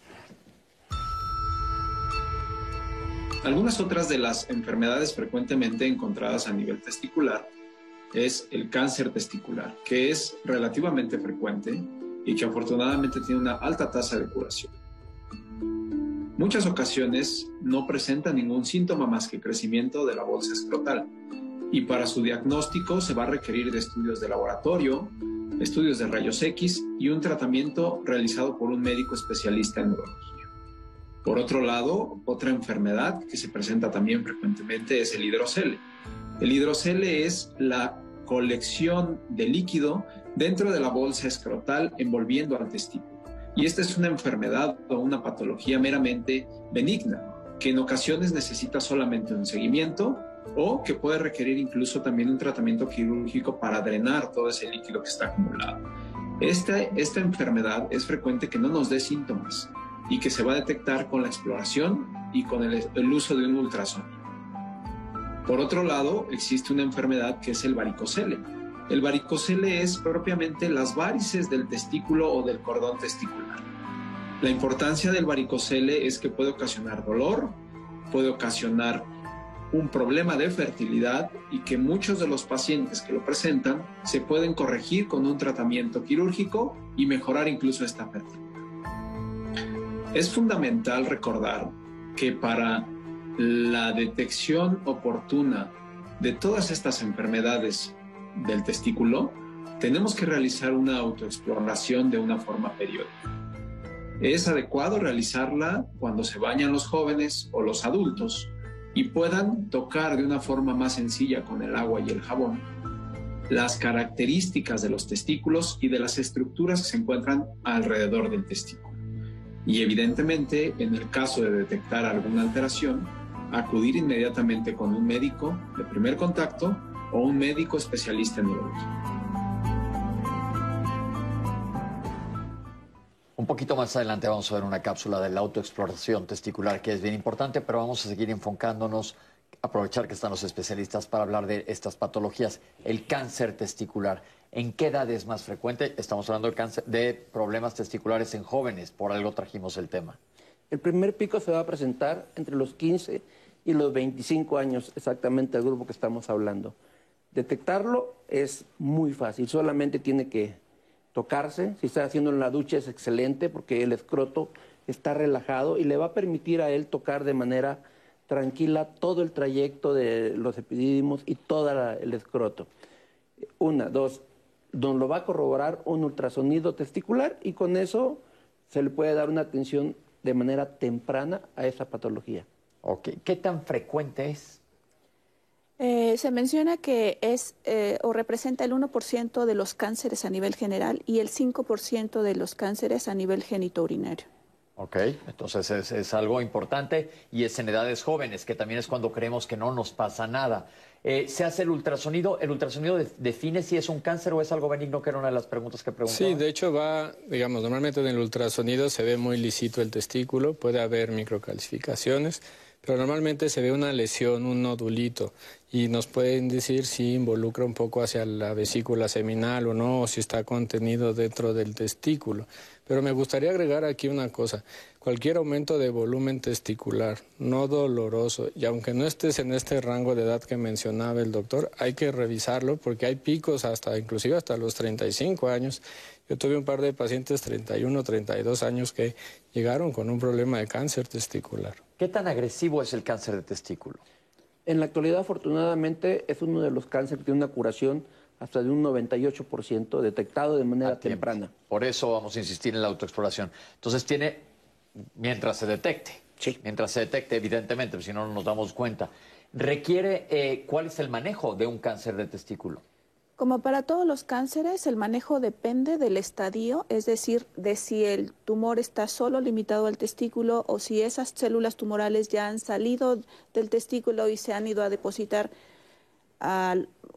Algunas otras de las enfermedades frecuentemente encontradas a nivel testicular es el cáncer testicular, que es relativamente frecuente y que afortunadamente tiene una alta tasa de curación muchas ocasiones no presenta ningún síntoma más que crecimiento de la bolsa escrotal y para su diagnóstico se va a requerir de estudios de laboratorio, estudios de rayos X y un tratamiento realizado por un médico especialista en neurología. Por otro lado, otra enfermedad que se presenta también frecuentemente es el hidrocele. El hidrocele es la colección de líquido dentro de la bolsa escrotal envolviendo al testículo. Y esta es una enfermedad o una patología meramente benigna, que en ocasiones necesita solamente un seguimiento o que puede requerir incluso también un tratamiento quirúrgico para drenar todo ese líquido que está acumulado. Esta, esta enfermedad es frecuente que no nos dé síntomas y que se va a detectar con la exploración y con el, el uso de un ultrasonido. Por otro lado, existe una enfermedad que es el varicocele el varicocele es propiamente las varices del testículo o del cordón testicular. La importancia del varicocele es que puede ocasionar dolor, puede ocasionar un problema de fertilidad y que muchos de los pacientes que lo presentan se pueden corregir con un tratamiento quirúrgico y mejorar incluso esta fertilidad. Es fundamental recordar que para la detección oportuna de todas estas enfermedades del testículo, tenemos que realizar una autoexploración de una forma periódica. Es adecuado realizarla cuando se bañan los jóvenes o los adultos y puedan tocar de una forma más sencilla con el agua y el jabón las características de los testículos y de las estructuras que se encuentran alrededor del testículo. Y evidentemente, en el caso de detectar alguna alteración, acudir inmediatamente con un médico de primer contacto o un médico especialista en neurología. Un poquito más adelante vamos a ver una cápsula de la autoexploración testicular que es bien importante, pero vamos a seguir enfocándonos, aprovechar que están los especialistas para hablar de estas patologías. El cáncer testicular. ¿En qué edad es más frecuente? Estamos hablando de, cáncer, de problemas testiculares en jóvenes, por algo trajimos el tema. El primer pico se va a presentar entre los 15 y los 25 años, exactamente el grupo que estamos hablando. Detectarlo es muy fácil, solamente tiene que tocarse. Si está haciendo en la ducha es excelente porque el escroto está relajado y le va a permitir a él tocar de manera tranquila todo el trayecto de los epidídimos y todo el escroto. Una, dos, donde lo va a corroborar un ultrasonido testicular y con eso se le puede dar una atención de manera temprana a esa patología. ¿qué tan frecuente es? Eh, se menciona que es eh, o representa el 1% de los cánceres a nivel general y el 5% de los cánceres a nivel genitourinario. Ok, entonces es, algo importante y es en edades jóvenes, que también es cuando creemos que no nos pasa nada. Eh, ¿Se hace el ultrasonido? ¿El ultrasonido define si es un cáncer o es algo benigno? Que era una de las preguntas que preguntaba. Sí, de hecho va, digamos, normalmente en el ultrasonido se ve muy lisito el testículo, puede haber microcalcificaciones, pero normalmente se ve una lesión, un nodulito, y nos pueden decir si involucra un poco hacia la vesícula seminal o no, o si está contenido dentro del testículo. Pero me gustaría agregar aquí una cosa. Cualquier aumento de volumen testicular no doloroso, y aunque no estés en este rango de edad que mencionaba el doctor, hay que revisarlo porque hay picos hasta, inclusive hasta los 35 años. Yo tuve un par de pacientes 31, 32 años que llegaron con un problema de cáncer testicular. ¿Qué tan agresivo es el cáncer de testículo? En la actualidad, afortunadamente, es uno de los cánceres que tiene una curación hasta de un 98% detectado de manera temprana. Por eso vamos a insistir en la autoexploración. Entonces tiene, mientras se detecte, sí. mientras se detecte, evidentemente, si no, no nos damos cuenta, requiere, eh, ¿cuál es el manejo de un cáncer de testículo? Como para todos los cánceres, el manejo depende del estadio, es decir, de si el tumor está solo limitado al testículo o si esas células tumorales ya han salido del testículo y se han ido a depositar a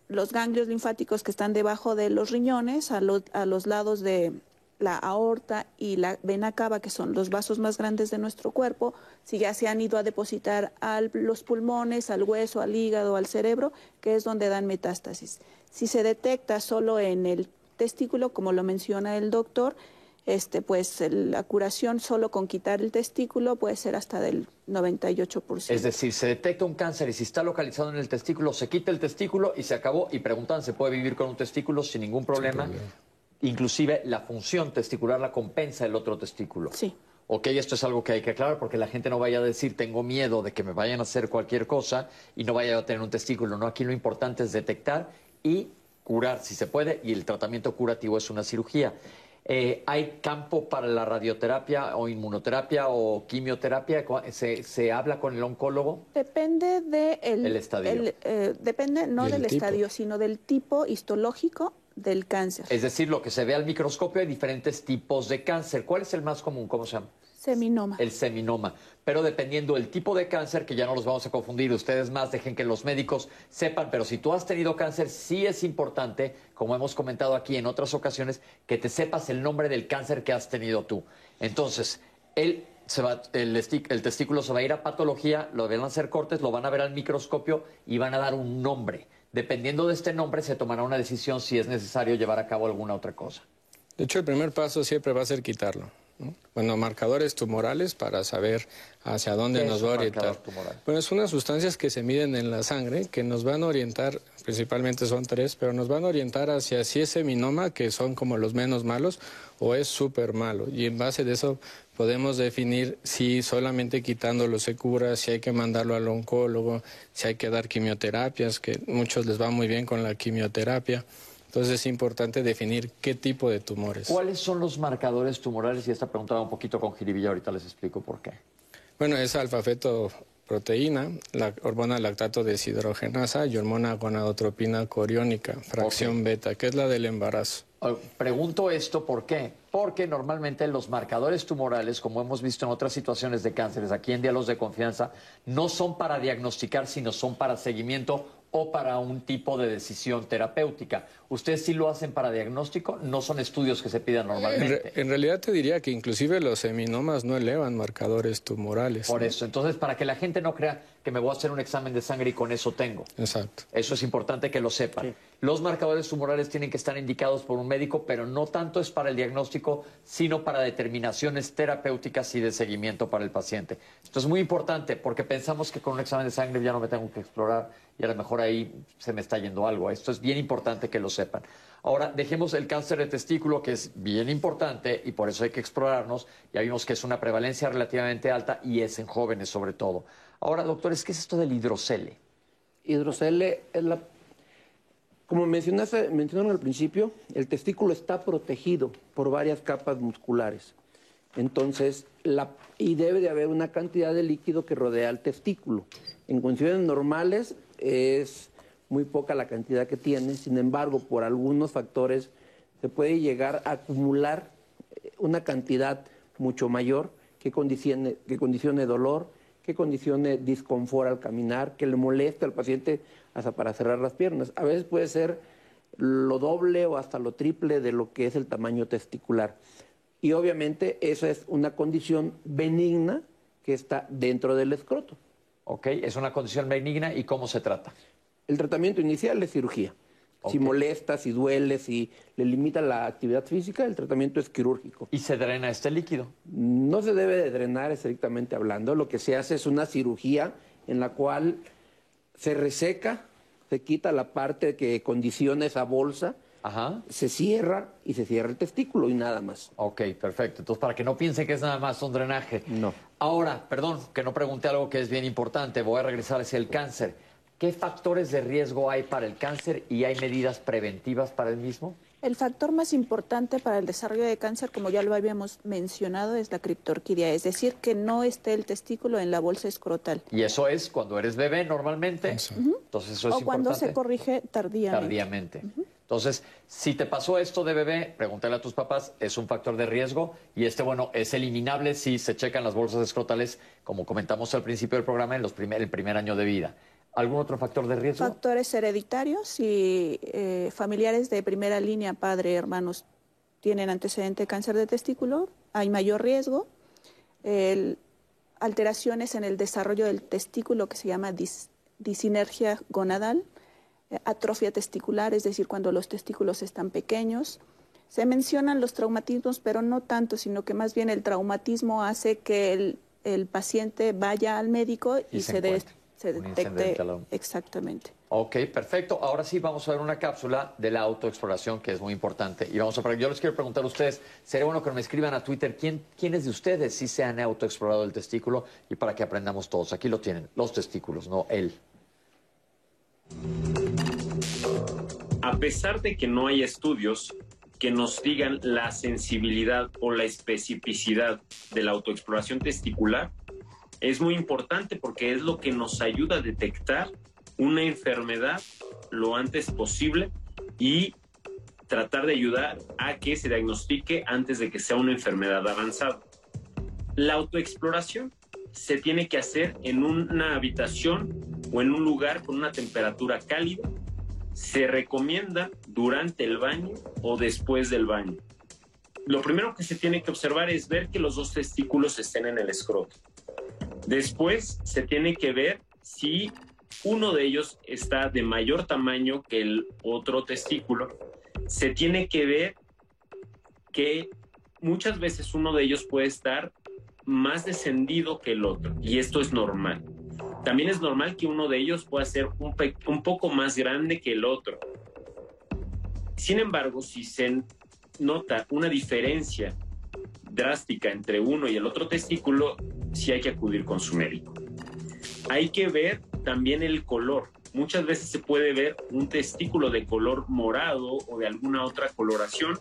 los ganglios linfáticos que están debajo de los riñones, a, a los lados de la aorta y la vena cava, que son los vasos más grandes de nuestro cuerpo, si ya se han ido a depositar a los pulmones, al hueso, al hígado, al cerebro, que es donde dan metástasis. Si se detecta solo en el testículo, como lo menciona el doctor, este, pues la curación solo con quitar el testículo puede ser hasta del 98%. Es decir, se detecta un cáncer y si está localizado en el testículo, se quita el testículo y se acabó. Y preguntan, ¿se puede vivir con un testículo sin ningún problema? Inclusive la función testicular la compensa el otro testículo. Sí. Ok, esto es algo que hay que aclarar porque la gente no vaya a decir tengo miedo de que me vayan a hacer cualquier cosa y no vaya a tener un testículo. No, aquí lo importante es detectar y curar si se puede y el tratamiento curativo es una cirugía. Eh, ¿Hay campo para la radioterapia o inmunoterapia o quimioterapia? ¿Se, habla con el oncólogo? Depende de el, estadio. Eh, depende no del estadio, sino del tipo histológico del cáncer. Es decir, lo que se ve al microscopio hay diferentes tipos de cáncer. ¿Cuál es el más común? ¿Cómo se llama? Seminoma. El seminoma. Pero dependiendo del tipo de cáncer, que ya no los vamos a confundir, ustedes más dejen que los médicos sepan, pero si tú has tenido cáncer, sí es importante, como hemos comentado aquí en otras ocasiones, que te sepas el nombre del cáncer que has tenido tú. Entonces, el, el testículo se va a ir a patología, lo van a hacer cortes, lo van a ver al microscopio y van a dar un nombre. Dependiendo de este nombre, se tomará una decisión si es necesario llevar a cabo alguna otra cosa. De hecho, el primer paso siempre va a ser quitarlo. Bueno, marcadores tumorales para saber hacia dónde nos va a orientar. Bueno, son unas sustancias que se miden en la sangre que nos van a orientar, principalmente son tres, pero nos van a orientar hacia si es seminoma, que son como los menos malos, o es súper malo. Y en base de eso podemos definir si solamente quitándolo se cura, si hay que mandarlo al oncólogo, si hay que dar quimioterapias, que muchos les va muy bien con la quimioterapia. Entonces es importante definir qué tipo de tumores. ¿Cuáles son los marcadores tumorales? Y esta pregunta va un poquito con jiribilla, ahorita les explico por qué. Bueno, es alfa-fetoproteína, la hormona lactato deshidrogenasa y hormona gonadotropina coriónica, fracción beta, que es la del embarazo. Pregunto esto por qué. Porque normalmente los marcadores tumorales, como hemos visto en otras situaciones de cánceres, aquí en Diálogos de Confianza, no son para diagnosticar, sino son para seguimiento o para un tipo de decisión terapéutica. ¿Ustedes sí lo hacen para diagnóstico? No son estudios que se pidan normalmente. En, realidad te diría que inclusive los seminomas no elevan marcadores tumorales. Por eso, entonces para que la gente no crea que me voy a hacer un examen de sangre y con eso tengo. Exacto. Eso es importante que lo sepan. Los marcadores tumorales tienen que estar indicados por un médico, pero no tanto es para el diagnóstico, sino para determinaciones terapéuticas y de seguimiento para el paciente. Esto es muy importante porque pensamos que con un examen de sangre ya no me tengo que explorar y a lo mejor ahí se me está yendo algo. Esto es bien importante que lo sepan. Ahora, dejemos el cáncer de testículo, que es bien importante y por eso hay que explorarnos. Ya vimos que es una prevalencia relativamente alta y es en jóvenes sobre todo. Ahora, doctores, ¿qué es esto del hidrocele? Hidrocele es la... Como mencionaste, mencionaron al principio, el testículo está protegido por varias capas musculares. Entonces, la, y debe de haber una cantidad de líquido que rodea el testículo. En condiciones normales es muy poca la cantidad que tiene, sin embargo, por algunos factores se puede llegar a acumular eh, una cantidad mucho mayor que condicione, que condicione dolor, que condicione disconfort al caminar, que le moleste al paciente hasta para cerrar las piernas. A veces puede ser lo doble o hasta lo triple de lo que es el tamaño testicular. Y obviamente esa es una condición benigna que está dentro del escroto. Ok, es una condición benigna y cómo se trata. El tratamiento inicial es cirugía. Si molesta, si duele, si le limita la actividad física, el tratamiento es quirúrgico. ¿Y se drena este líquido? No se debe de drenar estrictamente hablando. Lo que se hace es una cirugía en la cual se reseca, se quita la parte que condiciona esa bolsa, se cierra y se cierra el testículo y nada más. Ok, perfecto. Entonces, para que no piensen que es nada más un drenaje. No. Ahora, perdón, que no pregunté algo que es bien importante. Voy a regresar hacia el cáncer. ¿Qué factores de riesgo hay para el cáncer y hay medidas preventivas para el mismo? El factor más importante para el desarrollo de cáncer, como ya lo habíamos mencionado, es la criptorquidia, es decir, que no esté el testículo en la bolsa escrotal. Y eso es cuando eres bebé normalmente. Entonces eso es o cuando se corrige tardíamente. Tardíamente. Entonces, si te pasó esto de bebé, pregúntale a tus papás, es un factor de riesgo y este, bueno, es eliminable si se checan las bolsas escrotales, como comentamos al principio del programa, en los primer, el primer año de vida. ¿Algún otro factor de riesgo? Factores hereditarios y eh, familiares de primera línea, padre, hermanos, tienen antecedente de cáncer de testículo, hay mayor riesgo. alteraciones en el desarrollo del testículo que se llama disinergia gonadal eh, atrofia testicular, es decir, cuando los testículos están pequeños. Se mencionan los traumatismos, pero no tanto, sino que más bien el traumatismo hace que el, paciente vaya al médico y, se, detecte. Exactamente. Ok, perfecto. Ahora sí vamos a ver una cápsula de la autoexploración que es muy importante. Y vamos a yo les quiero preguntar a ustedes, sería bueno que me escriban a Twitter quién, quiénes de ustedes sí se han autoexplorado el testículo y para que aprendamos todos. Aquí lo tienen, los testículos, no él. A pesar de que no hay estudios que nos digan la sensibilidad o la especificidad de la autoexploración testicular, es muy importante porque es lo que nos ayuda a detectar una enfermedad lo antes posible y tratar de ayudar a que se diagnostique antes de que sea una enfermedad avanzada. La autoexploración se tiene que hacer en una habitación o en un lugar con una temperatura cálida se recomienda durante el baño o después del baño. Lo primero que se tiene que observar es ver que los dos testículos estén en el escroto. Después se tiene que ver si uno de ellos está de mayor tamaño que el otro testículo. Se tiene que ver que muchas veces uno de ellos puede estar más descendido que el otro y esto es normal. También es normal que uno de ellos pueda ser un, poco más grande que el otro. Sin embargo, si se nota una diferencia drástica entre uno y el otro testículo, sí hay que acudir con su médico. Hay que ver también el color. Muchas veces se puede ver un testículo de color morado o de alguna otra coloración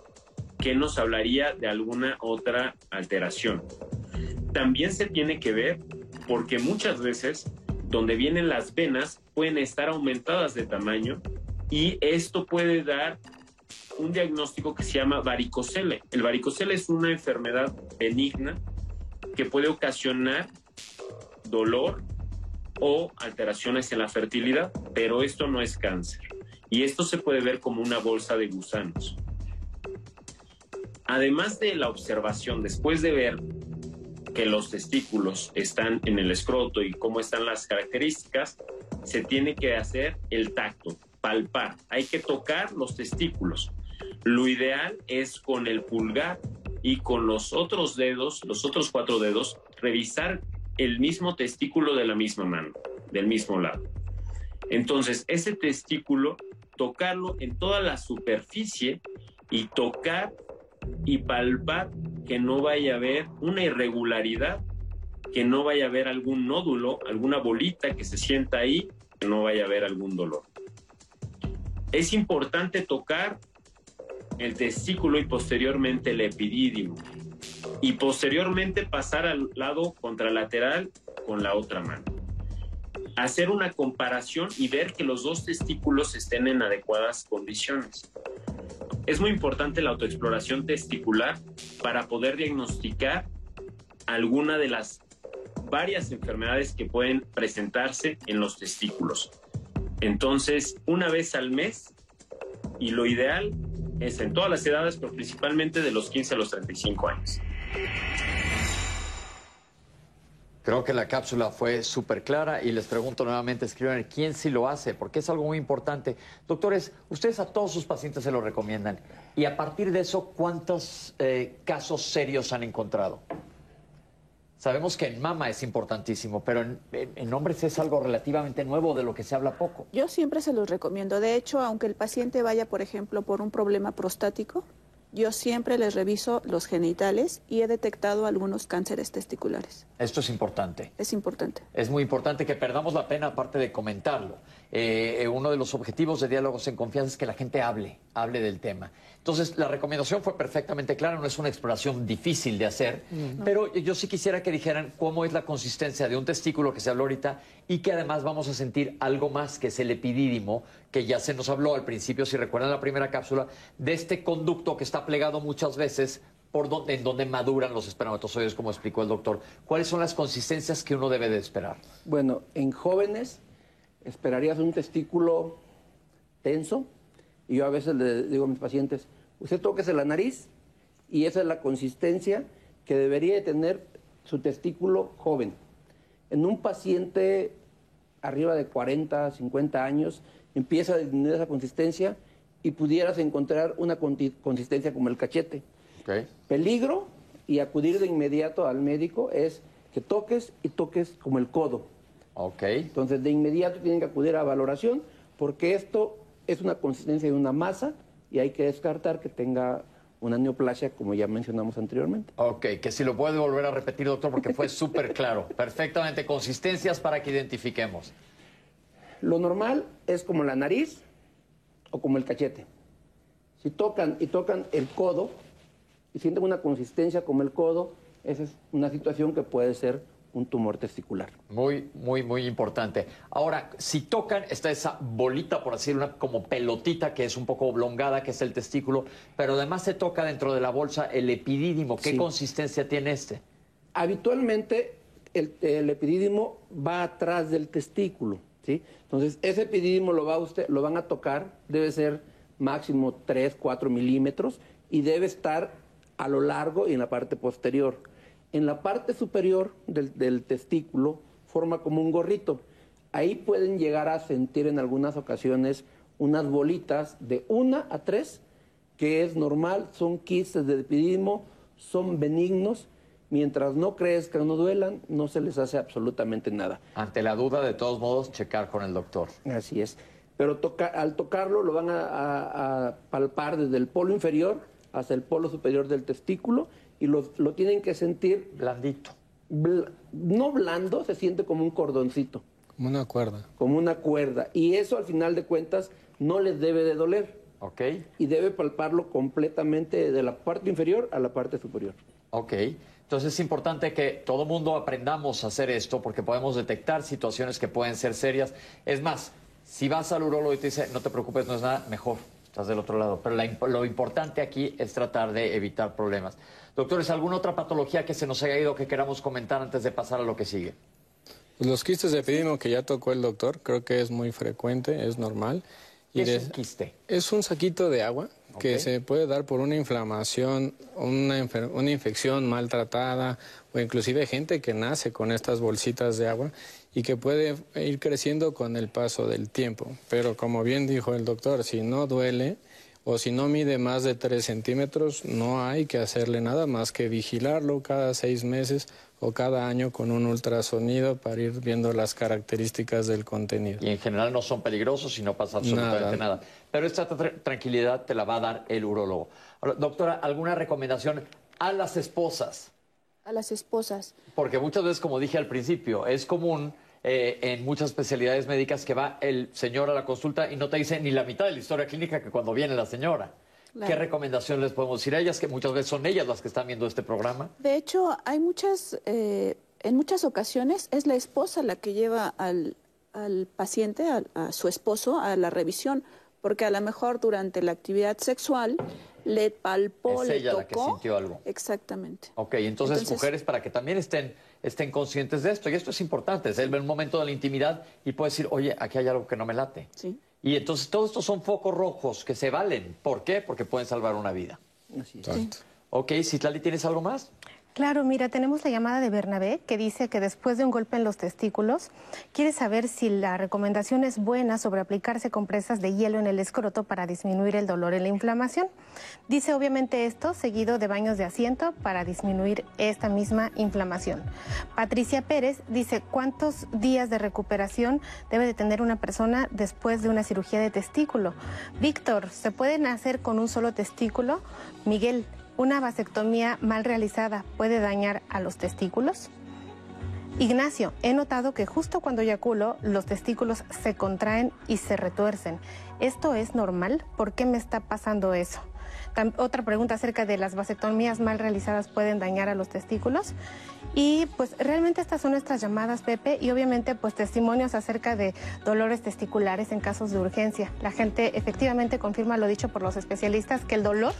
que nos hablaría de alguna otra alteración. También se tiene que ver porque muchas veces donde vienen las venas pueden estar aumentadas de tamaño y esto puede dar un diagnóstico que se llama varicocele. El varicocele es una enfermedad benigna que puede ocasionar dolor o alteraciones en la fertilidad, pero esto no es cáncer. Y esto se puede ver como una bolsa de gusanos. Además de la observación, después de ver que los testículos están en el escroto y cómo están las características, se tiene que hacer el tacto, palpar. Hay que tocar los testículos. Lo ideal es con el pulgar y con los otros dedos, los otros cuatro dedos, revisar el mismo testículo de la misma mano, del mismo lado. Entonces, ese testículo, tocarlo en toda la superficie y tocar y palpar que no vaya a haber una irregularidad, que no vaya a haber algún nódulo, alguna bolita que se sienta ahí, que no vaya a haber algún dolor. Es importante tocar el testículo y posteriormente el epidídimo y posteriormente pasar al lado contralateral con la otra mano. Hacer una comparación y ver que los dos testículos estén en adecuadas condiciones. Es muy importante la autoexploración testicular para poder diagnosticar alguna de las varias enfermedades que pueden presentarse en los testículos. Entonces, una vez al mes, y lo ideal es en todas las edades, pero principalmente de los 15 a los 35 años. Creo que la cápsula fue súper clara y les pregunto nuevamente, escriban quién sí lo hace, porque es algo muy importante. Doctores, ustedes a todos sus pacientes se lo recomiendan. Y a partir de eso, ¿cuántos eh, casos serios han encontrado? Sabemos que en mama es importantísimo, pero en, en, hombres es algo relativamente nuevo de lo que se habla poco. Yo siempre se los recomiendo. De hecho, aunque el paciente vaya, por ejemplo, por un problema prostático, yo siempre les reviso los genitales y he detectado algunos cánceres testiculares. Esto es importante. Es importante. Es muy importante que perdamos la pena aparte de comentarlo. Eh, uno de los objetivos de Diálogos en Confianza es que la gente hable, hable del tema. Entonces, la recomendación fue perfectamente clara, no es una exploración difícil de hacer, pero yo sí quisiera que dijeran cómo es la consistencia de un testículo que se habló ahorita y que además vamos a sentir algo más que es el epidídimo, que ya se nos habló al principio, si recuerdan la primera cápsula, de este conducto que está plegado muchas veces por donde, en donde maduran los espermatozoides, como explicó el doctor. ¿Cuáles son las consistencias que uno debe de esperar? Bueno, en jóvenes esperarías un testículo tenso, y yo a veces le digo a mis pacientes, usted tóquese la nariz y esa es la consistencia que debería de tener su testículo joven. En un paciente arriba de 40, 50 años, empieza a disminuir esa consistencia y pudieras encontrar una consistencia como el cachete. Peligro y acudir de inmediato al médico es que toques y toques como el codo. Entonces, de inmediato tienen que acudir a valoración porque esto es una consistencia de una masa y hay que descartar que tenga una neoplasia, como ya mencionamos anteriormente. Ok, que si lo puede volver a repetir, doctor, porque fue súper claro. Perfectamente, consistencias para que identifiquemos. Lo normal es como la nariz o como el cachete. Si tocan y tocan el codo y sienten una consistencia como el codo, esa es una situación que puede ser un tumor testicular. Muy, muy, muy importante. Ahora, si tocan, está esa bolita, por así decirlo, como pelotita que es un poco oblongada, que es el testículo, pero además se toca dentro de la bolsa el epidídimo. ¿Qué consistencia tiene este? Habitualmente el, epidídimo va atrás del testículo, ¿sí? Entonces, ese epidídimo lo, va usted, lo van a tocar, debe ser máximo 3, 4 milímetros y debe estar a lo largo y en la parte posterior en la parte superior del, testículo forma como un gorrito. Ahí pueden llegar a sentir en algunas ocasiones unas bolitas de una a tres, que es normal, son quistes de epididimo, son benignos, mientras no crezcan, no duelan, no se les hace absolutamente nada. Ante la duda, de todos modos, checar con el doctor. Así es. Pero al tocarlo lo van a palpar desde el polo inferior hasta el polo superior del testículo y lo, tienen que sentir blandito. no blando, se siente como un cordoncito. Como una cuerda. Como una cuerda. Y eso al final de cuentas no les debe de doler. Ok. Y debe palparlo completamente de la parte inferior a la parte superior. Ok. Entonces es importante que todo mundo aprendamos a hacer esto porque podemos detectar situaciones que pueden ser serias. Es más, si vas al urólogo y te dice, no te preocupes, no es nada, mejor, estás del otro lado. Pero lo importante aquí es tratar de evitar problemas. Doctores, ¿alguna otra patología que se nos haya ido que queramos comentar antes de pasar a lo que sigue? Pues los quistes de epidemio que ya tocó el doctor, creo que es muy frecuente, es normal. ¿Qué es un quiste? Es un saquito de agua que se puede dar por una inflamación, una, una infección maltratada o inclusive gente que nace con estas bolsitas de agua y que puede ir creciendo con el paso del tiempo. Pero como bien dijo el doctor, si no duele, o si no mide más de 3 centímetros, no hay que hacerle nada más que vigilarlo cada seis meses o cada año con un ultrasonido para ir viendo las características del contenido. Y en general no son peligrosos y no pasa absolutamente nada. Pero esta tranquilidad te la va a dar el urólogo. doctora, ¿alguna recomendación a las esposas? A las esposas. Porque muchas veces, como dije al principio, es común eh, en muchas especialidades médicas que va el señor a la consulta y no te dice ni la mitad de la historia clínica que cuando viene la señora. ¿Qué recomendación les podemos decir a ellas? Que muchas veces son ellas las que están viendo este programa. De hecho, hay muchas, eh, en muchas ocasiones es la esposa la que lleva al, paciente, a, su esposo, a la revisión, porque a lo mejor durante la actividad sexual le palpó, es ella la que sintió algo. Exactamente. Ok, entonces, mujeres para que también estén, estén conscientes de esto. Y esto es importante, es el momento de la intimidad y puede decir, oye, aquí hay algo que no me late. Sí. Y entonces todos estos son focos rojos que se valen. ¿Por qué? Porque pueden salvar una vida. Así es. Ok, Citlali, ¿tienes algo más? Claro, mira, tenemos la llamada de Bernabé que dice que después de un golpe en los testículos, quiere saber si la recomendación es buena sobre aplicarse compresas de hielo en el escroto para disminuir el dolor y la inflamación. Dice obviamente esto seguido de baños de asiento para disminuir esta misma inflamación. Patricia Pérez dice cuántos días de recuperación debe de tener una persona después de una cirugía de testículo. Víctor, ¿se pueden hacer con un solo testículo? Miguel, ¿Una vasectomía mal realizada puede dañar a los testículos? Ignacio, he notado que justo cuando eyaculo los testículos se contraen y se retuercen. ¿Esto es normal? ¿Por qué me está pasando eso? otra pregunta acerca de las vasectomías mal realizadas pueden dañar a los testículos. Y pues realmente estas son nuestras llamadas, Pepe, y obviamente pues testimonios acerca de dolores testiculares en casos de urgencia. La gente efectivamente confirma lo dicho por los especialistas que el dolor,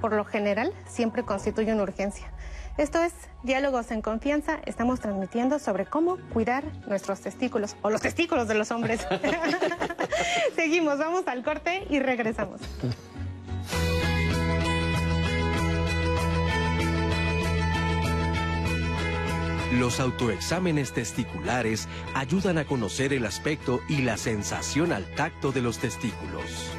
por lo general, siempre constituye una urgencia. Esto es Diálogos en Confianza. Estamos transmitiendo sobre cómo cuidar nuestros testículos o los testículos de los hombres. Seguimos, vamos al corte y regresamos. Los autoexámenes testiculares ayudan a conocer el aspecto y la sensación al tacto de los testículos.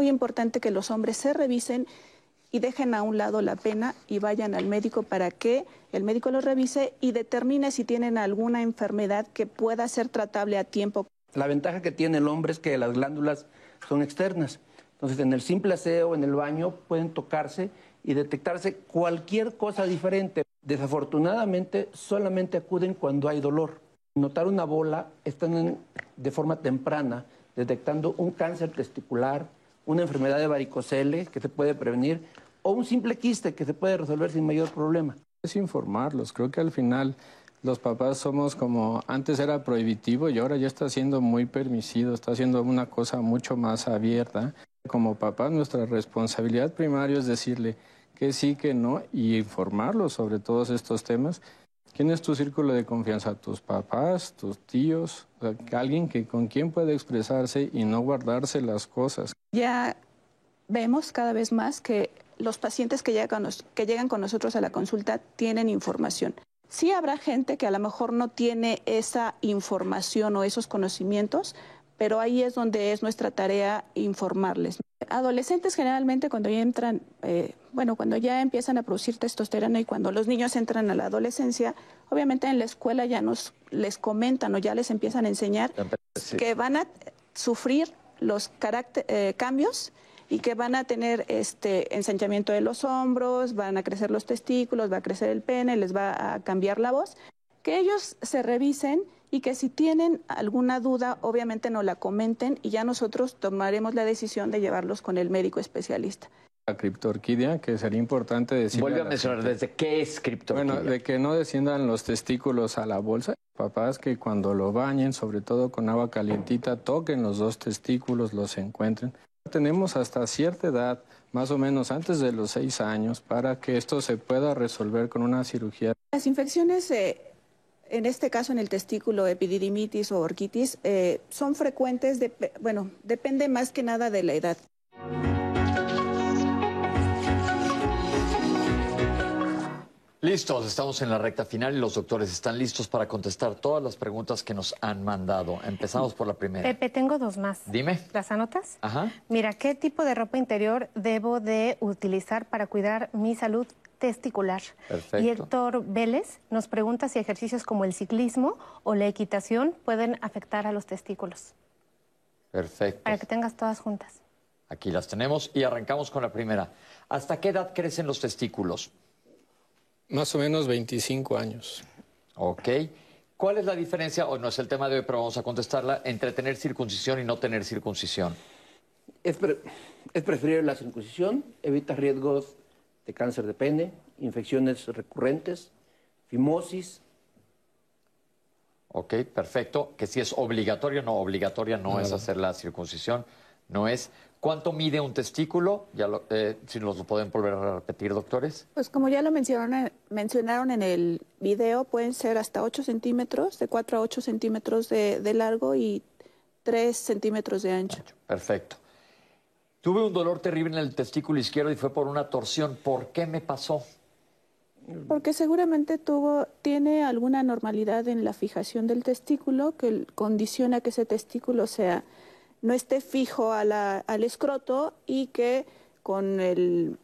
Muy importante que los hombres se revisen y dejen a un lado la pena y vayan al médico para que el médico los revise y determine si tienen alguna enfermedad que pueda ser tratable a tiempo. La ventaja que tiene el hombre es que las glándulas son externas. Entonces, en el simple aseo, en el baño, pueden tocarse y detectarse cualquier cosa diferente. Desafortunadamente, solamente acuden cuando hay dolor. Notar una bola están de forma temprana detectando un cáncer testicular, una enfermedad de varicocele que se puede prevenir o un simple quiste que se puede resolver sin mayor problema. Es informarlos, creo que al final los papás somos como antes era prohibitivo y ahora ya está siendo muy permisivo, está siendo una cosa mucho más abierta. Como papás nuestra responsabilidad primaria es decirle que sí, que no y informarlos sobre todos estos temas. ¿Quién es tu círculo de confianza? ¿Tus papás, tus tíos? alguien que con quien puede expresarse y no guardarse las cosas. Ya vemos cada vez más que los pacientes que llegan, que llegan con nosotros a la consulta tienen información. Sí habrá gente que a lo mejor no tiene esa información o esos conocimientos, pero ahí es donde es nuestra tarea informarles. Adolescentes generalmente cuando ya entran, eh, bueno, cuando ya empiezan a producir testosterona y cuando los niños entran a la adolescencia, obviamente en la escuela ya nos les comentan o ya les empiezan a enseñar que van a sufrir los eh, cambios y que van a tener este ensanchamiento de los hombros, van a crecer los testículos, va a crecer el pene, les va a cambiar la voz, que ellos se revisen y que si tienen alguna duda, obviamente nos la comenten y ya nosotros tomaremos la decisión de llevarlos con el médico especialista. La criptorquidia, que sería importante decir. Vuelve a, mencionar, ¿desde qué es criptorquidia? Bueno, de que no desciendan los testículos a la bolsa. Papás que cuando lo bañen, sobre todo con agua calientita, toquen los dos testículos, los encuentren. Tenemos hasta cierta edad, más o menos antes de los seis años, para que esto se pueda resolver con una cirugía. Las infecciones eh, en este caso en el testículo, epididimitis o orquitis, eh, son frecuentes, de, bueno, depende más que nada de la edad. Listos, estamos en la recta final y los doctores están listos para contestar todas las preguntas que nos han mandado. Empezamos por la primera. Pepe, tengo dos más. Dime. ¿Las anotas? Ajá. Mira, ¿qué tipo de ropa interior debo de utilizar para cuidar mi salud testicular. Perfecto. Y Héctor Vélez nos pregunta si ejercicios como el ciclismo o la equitación pueden afectar a los testículos. Perfecto. Para que tengas todas juntas. Aquí las tenemos y arrancamos con la primera. ¿Hasta qué edad crecen los testículos? Más o menos 25 años. Ok. ¿Cuál es la diferencia, o no es el tema de hoy, pero vamos a contestarla, entre tener circuncisión y no tener circuncisión? Es, es preferible la circuncisión, evita riesgos de cáncer de pene, infecciones recurrentes, fimosis. Ok, perfecto. Que si es obligatorio, no, obligatoria no, es hacer la circuncisión, no es. ¿Cuánto mide un testículo? Ya eh, si nos lo pueden volver a repetir, doctores. Pues como ya lo mencionaron, mencionaron en el video, pueden ser hasta 8 centímetros, de 4 a 8 centímetros de, de largo y 3 centímetros de ancho. Perfecto. Tuve un dolor terrible en el testículo izquierdo y fue por una torsión. ¿Por qué me pasó? Porque seguramente tuvo, tiene alguna normalidad en la fijación del testículo que condiciona que ese testículo sea, no esté fijo a al escroto y que con el,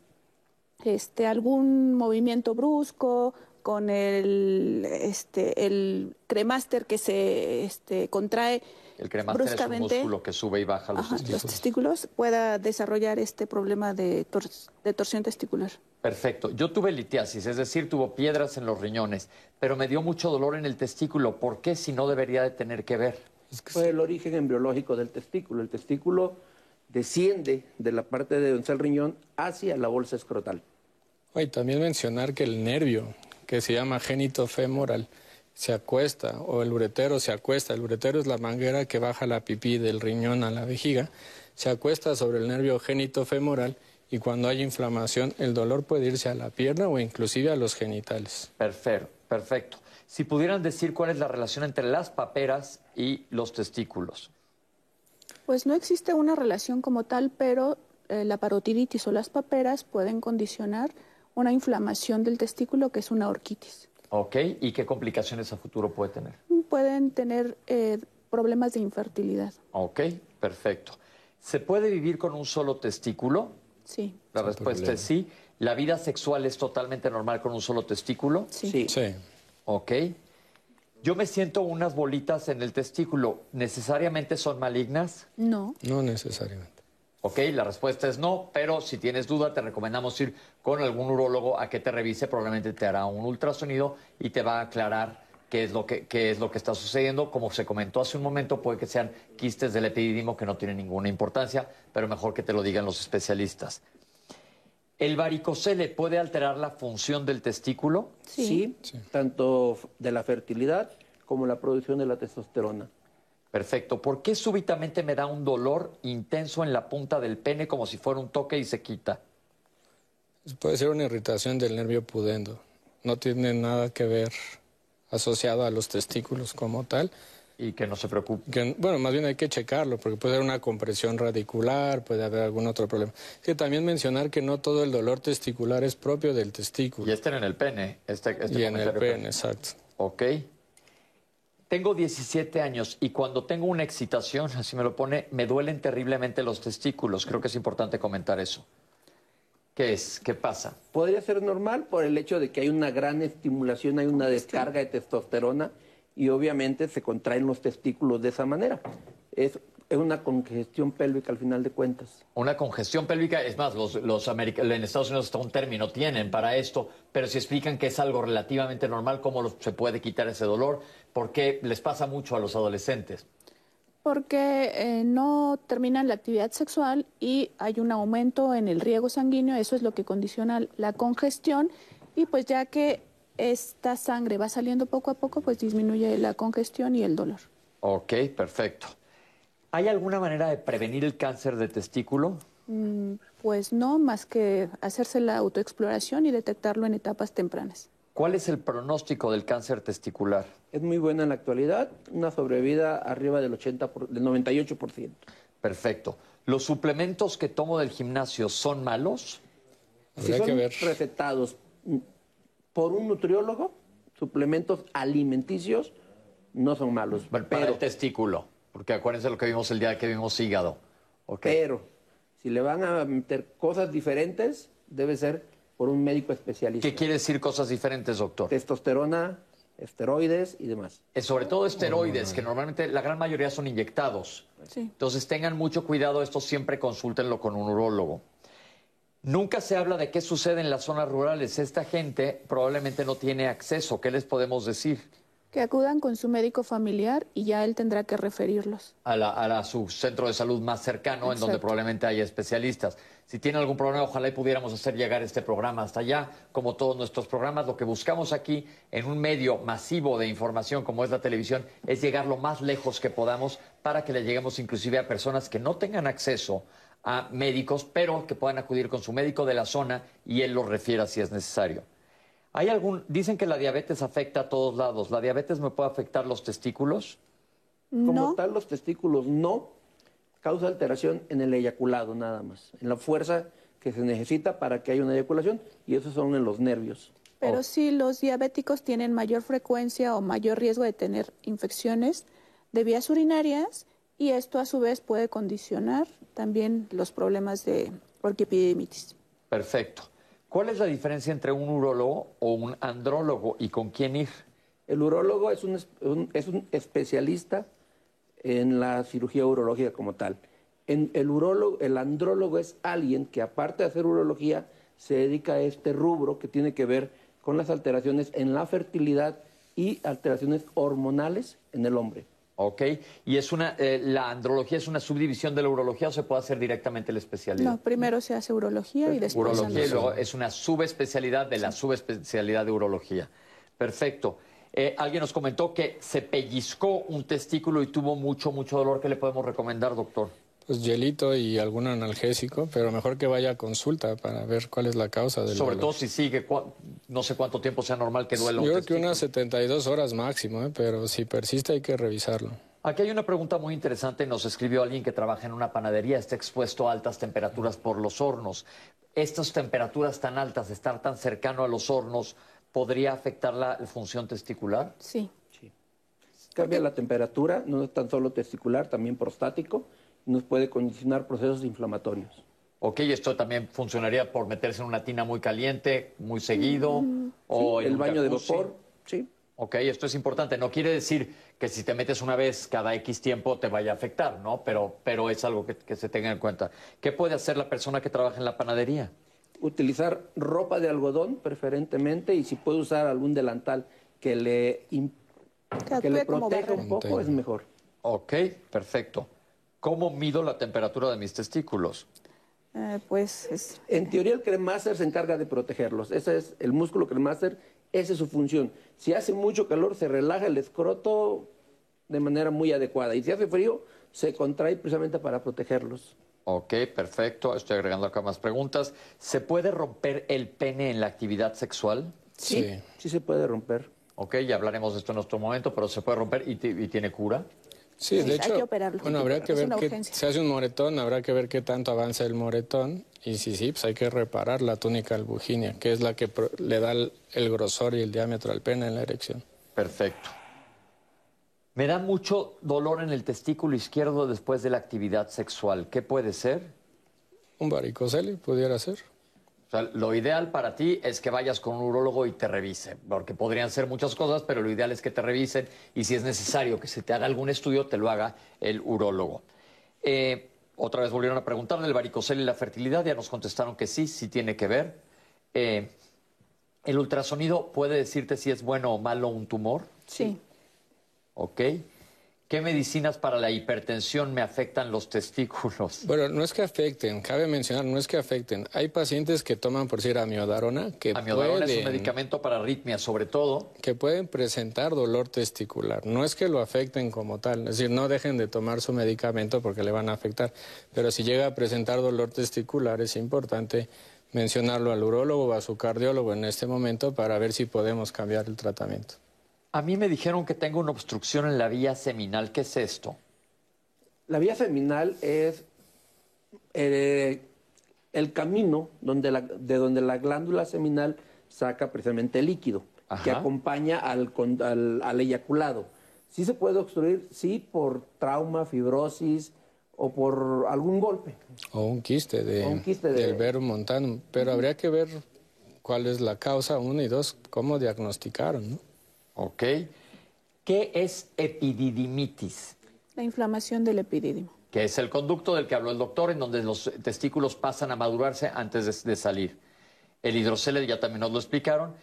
este, algún movimiento brusco, con el, este, el cremaster que se este, contrae, El cremaster es un bruscamente, músculo que sube y baja los ajá, los testículos. testículos, pueda desarrollar este problema de, tor- de torsión testicular. Perfecto. Yo tuve litiasis, es decir, tuvo piedras en los riñones, pero me dio mucho dolor en el testículo. ¿Por qué si no debería de tener que ver? Fue el origen embriológico del testículo. El testículo desciende de la parte de donde está el riñón hacia la bolsa escrotal. Y también mencionar que el nervio, que se llama génito femoral, se acuesta, o el uretero se acuesta. El uretero es la manguera que baja la pipí del riñón a la vejiga. Se acuesta sobre el nervio génito femoral y cuando hay inflamación, el dolor puede irse a la pierna o inclusive a los genitales. Perfecto, perfecto. Si pudieran decir cuál es la relación entre las paperas y los testículos. Pues no existe una relación como tal, pero eh, la parotiditis o las paperas pueden condicionar una inflamación del testículo que es una orquitis. ¿Ok? ¿Y qué complicaciones a futuro puede tener? Pueden tener eh, problemas de infertilidad. Ok, perfecto. ¿Se puede vivir con un solo testículo? Sí, La respuesta es sí. ¿La vida sexual es totalmente normal con un solo testículo? sí. Sí. Ok. Yo me siento unas bolitas en el testículo. ¿Necesariamente son malignas? No. No necesariamente. Ok, la respuesta es no, pero si tienes duda te recomendamos ir con algún urólogo a que te revise, probablemente te hará un ultrasonido y te va a aclarar qué es lo que, qué es lo que está sucediendo. Como se comentó hace un momento, puede que sean quistes del epididimo que no tienen ninguna importancia, pero mejor que te lo digan los especialistas. ¿El varicocele puede alterar la función del testículo? Sí. tanto f- de la fertilidad como la producción de la testosterona. Perfecto. ¿Por qué súbitamente me da un dolor intenso en la punta del pene como si fuera un toque y se quita? Puede ser una irritación del nervio pudendo. No tiene nada que ver asociado a los testículos como tal. Y que no se preocupe. Que, bueno, más bien hay que checarlo, porque puede haber una compresión radicular, puede haber algún otro problema. Sí, también mencionar que no todo el dolor testicular es propio del testículo. Y este en el pene. Este, este Y en el pene, exacto. Ok. Tengo 17 años y cuando tengo una excitación, así me lo pone, me duelen terriblemente los testículos. Creo que es importante comentar eso. ¿Qué es? ¿Qué pasa? Podría ser normal por el hecho de que hay una gran estimulación, hay una descarga de testosterona y obviamente se contraen los testículos de esa manera. Es, es una congestión pélvica al final de cuentas. Una congestión pélvica, es más, los, los en Estados Unidos hasta un término tienen para esto, pero si explican que es algo relativamente normal, cómo se puede quitar ese dolor, porque les pasa mucho a los adolescentes. Porque eh, no terminan la actividad sexual y hay un aumento en el riego sanguíneo, eso es lo que condiciona la congestión y pues ya que esta sangre va saliendo poco a poco, pues disminuye la congestión y el dolor. Ok, perfecto. ¿Hay alguna manera de prevenir el cáncer de testículo? Mm, Pues no, más que hacerse la autoexploración y detectarlo en etapas tempranas. ¿Cuál es el pronóstico del cáncer testicular? Es muy buena en la actualidad, una sobrevida arriba del, 80 por- del 98%. Perfecto. ¿Los suplementos que tomo del gimnasio son malos? Si son que ver. recetados mm, por un nutriólogo, suplementos alimenticios no son malos. Bueno, para pero, el testículo, porque acuérdense lo que vimos el día que vimos hígado. Pero si le van a meter cosas diferentes, debe ser por un médico especialista. ¿Qué quiere decir cosas diferentes, doctor? Testosterona, esteroides y demás. Eh, sobre todo esteroides, que normalmente la gran mayoría son inyectados. Sí. Entonces tengan mucho cuidado, esto siempre consúltenlo con un urólogo. Nunca se habla de qué sucede en las zonas rurales. Esta gente probablemente no tiene acceso. ¿Qué les podemos decir? Que acudan con su médico familiar y ya él tendrá que referirlos. A, la- a la- su centro de salud más cercano, en donde probablemente haya especialistas. Si tienen algún problema, ojalá y pudiéramos hacer llegar este programa hasta allá, como todos nuestros programas. Lo que buscamos aquí, en un medio masivo de información como es la televisión, es llegar lo más lejos que podamos para que le lleguemos inclusive a personas que no tengan acceso a médicos, pero que puedan acudir con su médico de la zona y él los refiera si es necesario. ¿Hay algún, dicen que la diabetes afecta a todos lados. ¿La diabetes me puede afectar los testículos? Como No, tal, los testículos no causa alteración en el eyaculado nada más, en la fuerza que se necesita para que haya una eyaculación y eso son en los nervios. pero Oh. sí los diabéticos tienen mayor frecuencia o mayor riesgo de tener infecciones de vías urinarias y esto a su vez puede condicionar también los problemas de orquiepidemitis. Perfecto. ¿Cuál es la diferencia entre un urólogo o un andrólogo y con quién ir? El urólogo es un, es un- es un especialista en la cirugía urológica como tal. En el urólogo, el andrólogo es alguien que aparte de hacer urología se dedica a este rubro que tiene que ver con las alteraciones en la fertilidad y alteraciones hormonales en el hombre. Ok, y es una, eh, la andrología es una subdivisión de la urología o se puede hacer directamente la especialidad. No, primero se hace urología y después urología y luego es una subespecialidad de la subespecialidad de urología. Perfecto. Eh, alguien nos comentó que se pellizcó un testículo y tuvo mucho, mucho dolor. ¿Qué le podemos recomendar, doctor? Pues hielito y algún analgésico, pero mejor que vaya a consulta para ver cuál es la causa del Sobre dolor. todo si sigue, cua- no sé cuánto tiempo sea normal que duela Yo creo que unas 72 horas máximo, ¿eh? pero si persiste hay que revisarlo. Aquí hay una pregunta muy interesante. Nos escribió alguien que trabaja en una panadería, está expuesto a altas temperaturas por los hornos. Estas temperaturas tan altas, estar tan cercano a los hornos, ¿podría afectar la función testicular? Sí. Cambia la temperatura, no es tan solo testicular, también prostático, nos puede condicionar procesos inflamatorios. Ok, esto también funcionaría por meterse en una tina muy caliente, muy seguido, o en el un baño de vapor, sí. Ok, esto es importante. No quiere decir que si te metes una vez cada X tiempo te vaya a afectar, ¿no? Pero, pero es algo que, que se tenga en cuenta. ¿Qué puede hacer la persona que trabaja en la panadería? Utilizar ropa de algodón preferentemente y si puede usar algún delantal que le, Que que le proteja un poco es mejor. Ok, perfecto. ¿Cómo mido la temperatura de mis testículos? Eh, pues es- En teoría el cremaster se encarga de protegerlos. Ese es el músculo cremaster, esa es su función. Si hace mucho calor se relaja el escroto de manera muy adecuada y si hace frío se contrae precisamente para protegerlos. Ok, perfecto. Estoy agregando acá más preguntas. ¿Se puede romper el pene en la actividad sexual? Sí. Sí se puede romper. Ok, ya hablaremos de esto en otro momento, pero se puede romper y, ti- y tiene cura. Sí, de hay hecho, que operarlo. bueno, habría que ver que se hace un moretón, habrá que ver qué tanto avanza el moretón y si sí, pues hay que reparar la túnica albuginia, que es la que le da el, el grosor y el diámetro al pene en la erección. Perfecto. Me da mucho dolor en el testículo izquierdo después de la actividad sexual. ¿Qué puede ser? Un varicocele pudiera ser. O sea, lo ideal para ti es que vayas con un urólogo y te revise, porque podrían ser muchas cosas, pero lo ideal es que te revisen y si es necesario que se te haga algún estudio, te lo haga el urólogo. Eh, otra vez volvieron a preguntar del varicocele y la fertilidad, ya nos contestaron que sí, sí tiene que ver. Eh, ¿El ultrasonido puede decirte si es bueno o malo un tumor? sí. ¿Ok? ¿Qué medicinas para la hipertensión me afectan los testículos? Bueno, no es que afecten, cabe mencionar, no es que afecten. Hay pacientes que toman, por decir, amiodarona, que Amiodarona es un medicamento para arritmia, sobre todo. que pueden presentar dolor testicular. No es que lo afecten como tal, es decir, no dejen de tomar su medicamento porque le van a afectar, pero si llega a presentar dolor testicular es importante mencionarlo al urólogo o a su cardiólogo en este momento para ver si podemos cambiar el tratamiento. A mí me dijeron que tengo una obstrucción en la vía seminal. ¿Qué es esto? La vía seminal es eh, el camino donde la- de donde la glándula seminal saca precisamente el líquido que acompaña al, con- al- al eyaculado. Sí se puede obstruir, sí, por trauma, fibrosis o por algún golpe. O un quiste, de, O un quiste de- del verum montanum, pero habría que ver cuál es la causa, uno y dos, cómo diagnosticaron, ¿no? ¿Ok? ¿Qué es epididimitis? La inflamación del epidídimo. Que es el conducto del que habló el doctor, en donde los testículos pasan a madurarse antes de, de salir. El hidrocele ya también nos lo explicaron.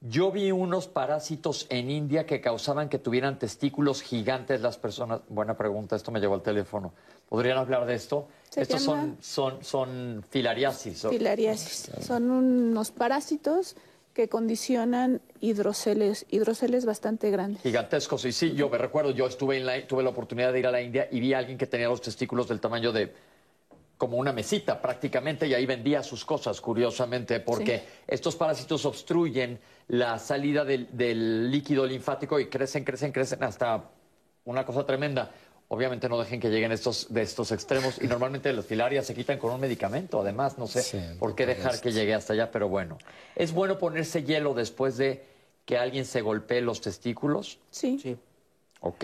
Yo vi unos parásitos en India que causaban que tuvieran testículos gigantes las personas. Buena pregunta, esto me llegó al teléfono. ¿Podrían hablar de esto? Se Estos llama- son, son, son filariasis. Filariasis. Son unos parásitos que condicionan hidroceles, hidroceles bastante grandes. Gigantescos, y sí, yo me recuerdo, yo estuve en la, tuve la oportunidad de ir a la India y vi a alguien que tenía los testículos del tamaño de como una mesita prácticamente y ahí vendía sus cosas, curiosamente, porque Sí. estos parásitos obstruyen la salida del, del líquido linfático y crecen, crecen, crecen hasta una cosa tremenda. Obviamente no dejen que lleguen estos, de estos extremos y normalmente las filarias se quitan con un medicamento, además, no sé Sí, por qué dejar que llegue hasta allá, pero bueno. ¿Es bueno ponerse hielo después de que alguien se golpee los testículos? Sí. Sí. ¿Ok?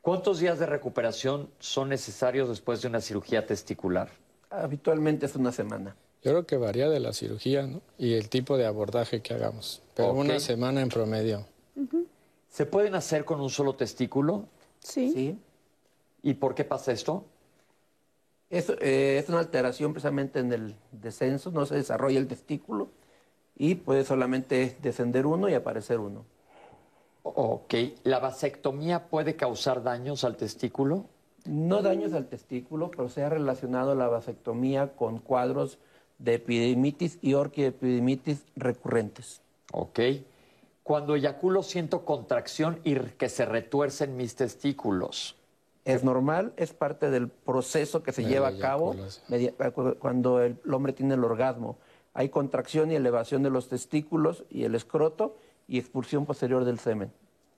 ¿Cuántos días de recuperación son necesarios después de una cirugía testicular? Habitualmente es una semana. Yo creo que varía de la cirugía ¿no? y el tipo de abordaje que hagamos, pero una semana en promedio. ¿Se pueden hacer con un solo testículo? Sí. Sí. ¿Y por qué pasa esto? Es, eh, es una alteración precisamente en el descenso, no se desarrolla el testículo y puede solamente descender uno y aparecer uno. Ok, ¿la vasectomía puede causar daños al testículo? No daños al testículo, pero se ha relacionado la vasectomía con cuadros de epidemitis y orquiepidemitis recurrentes. Ok. Cuando eyaculo siento contracción y que se retuercen mis testículos. Es normal, es parte del proceso que se lleva a cabo media- cuando el, el hombre tiene el orgasmo. Hay contracción y elevación de los testículos y el escroto y expulsión posterior del semen.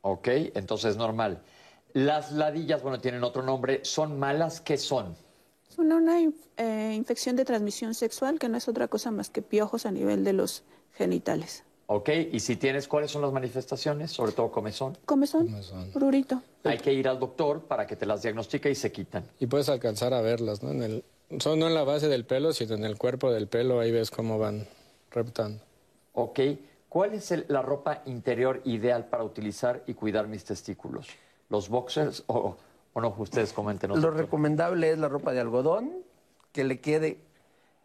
Ok, entonces es normal. Las ladillas, bueno, tienen otro nombre, ¿son malas? ¿Qué son? Es una, una inf- eh, infección de transmisión sexual que no es otra cosa más que piojos a nivel de los genitales. Ok, y si tienes, ¿cuáles son las manifestaciones? Sobre todo comezón. Comezón, Comezón. prurito. Hay que ir al doctor para que te las diagnostique y se quitan. Y puedes alcanzar a verlas, ¿no? En el, son no en la base del pelo, sino en el cuerpo del pelo, ahí ves cómo van reptando. Ok, ¿cuál es el- la ropa interior ideal para utilizar y cuidar mis testículos? ¿Los boxers o, o no? Ustedes comenten. Lo recomendable es la ropa de algodón, que le quede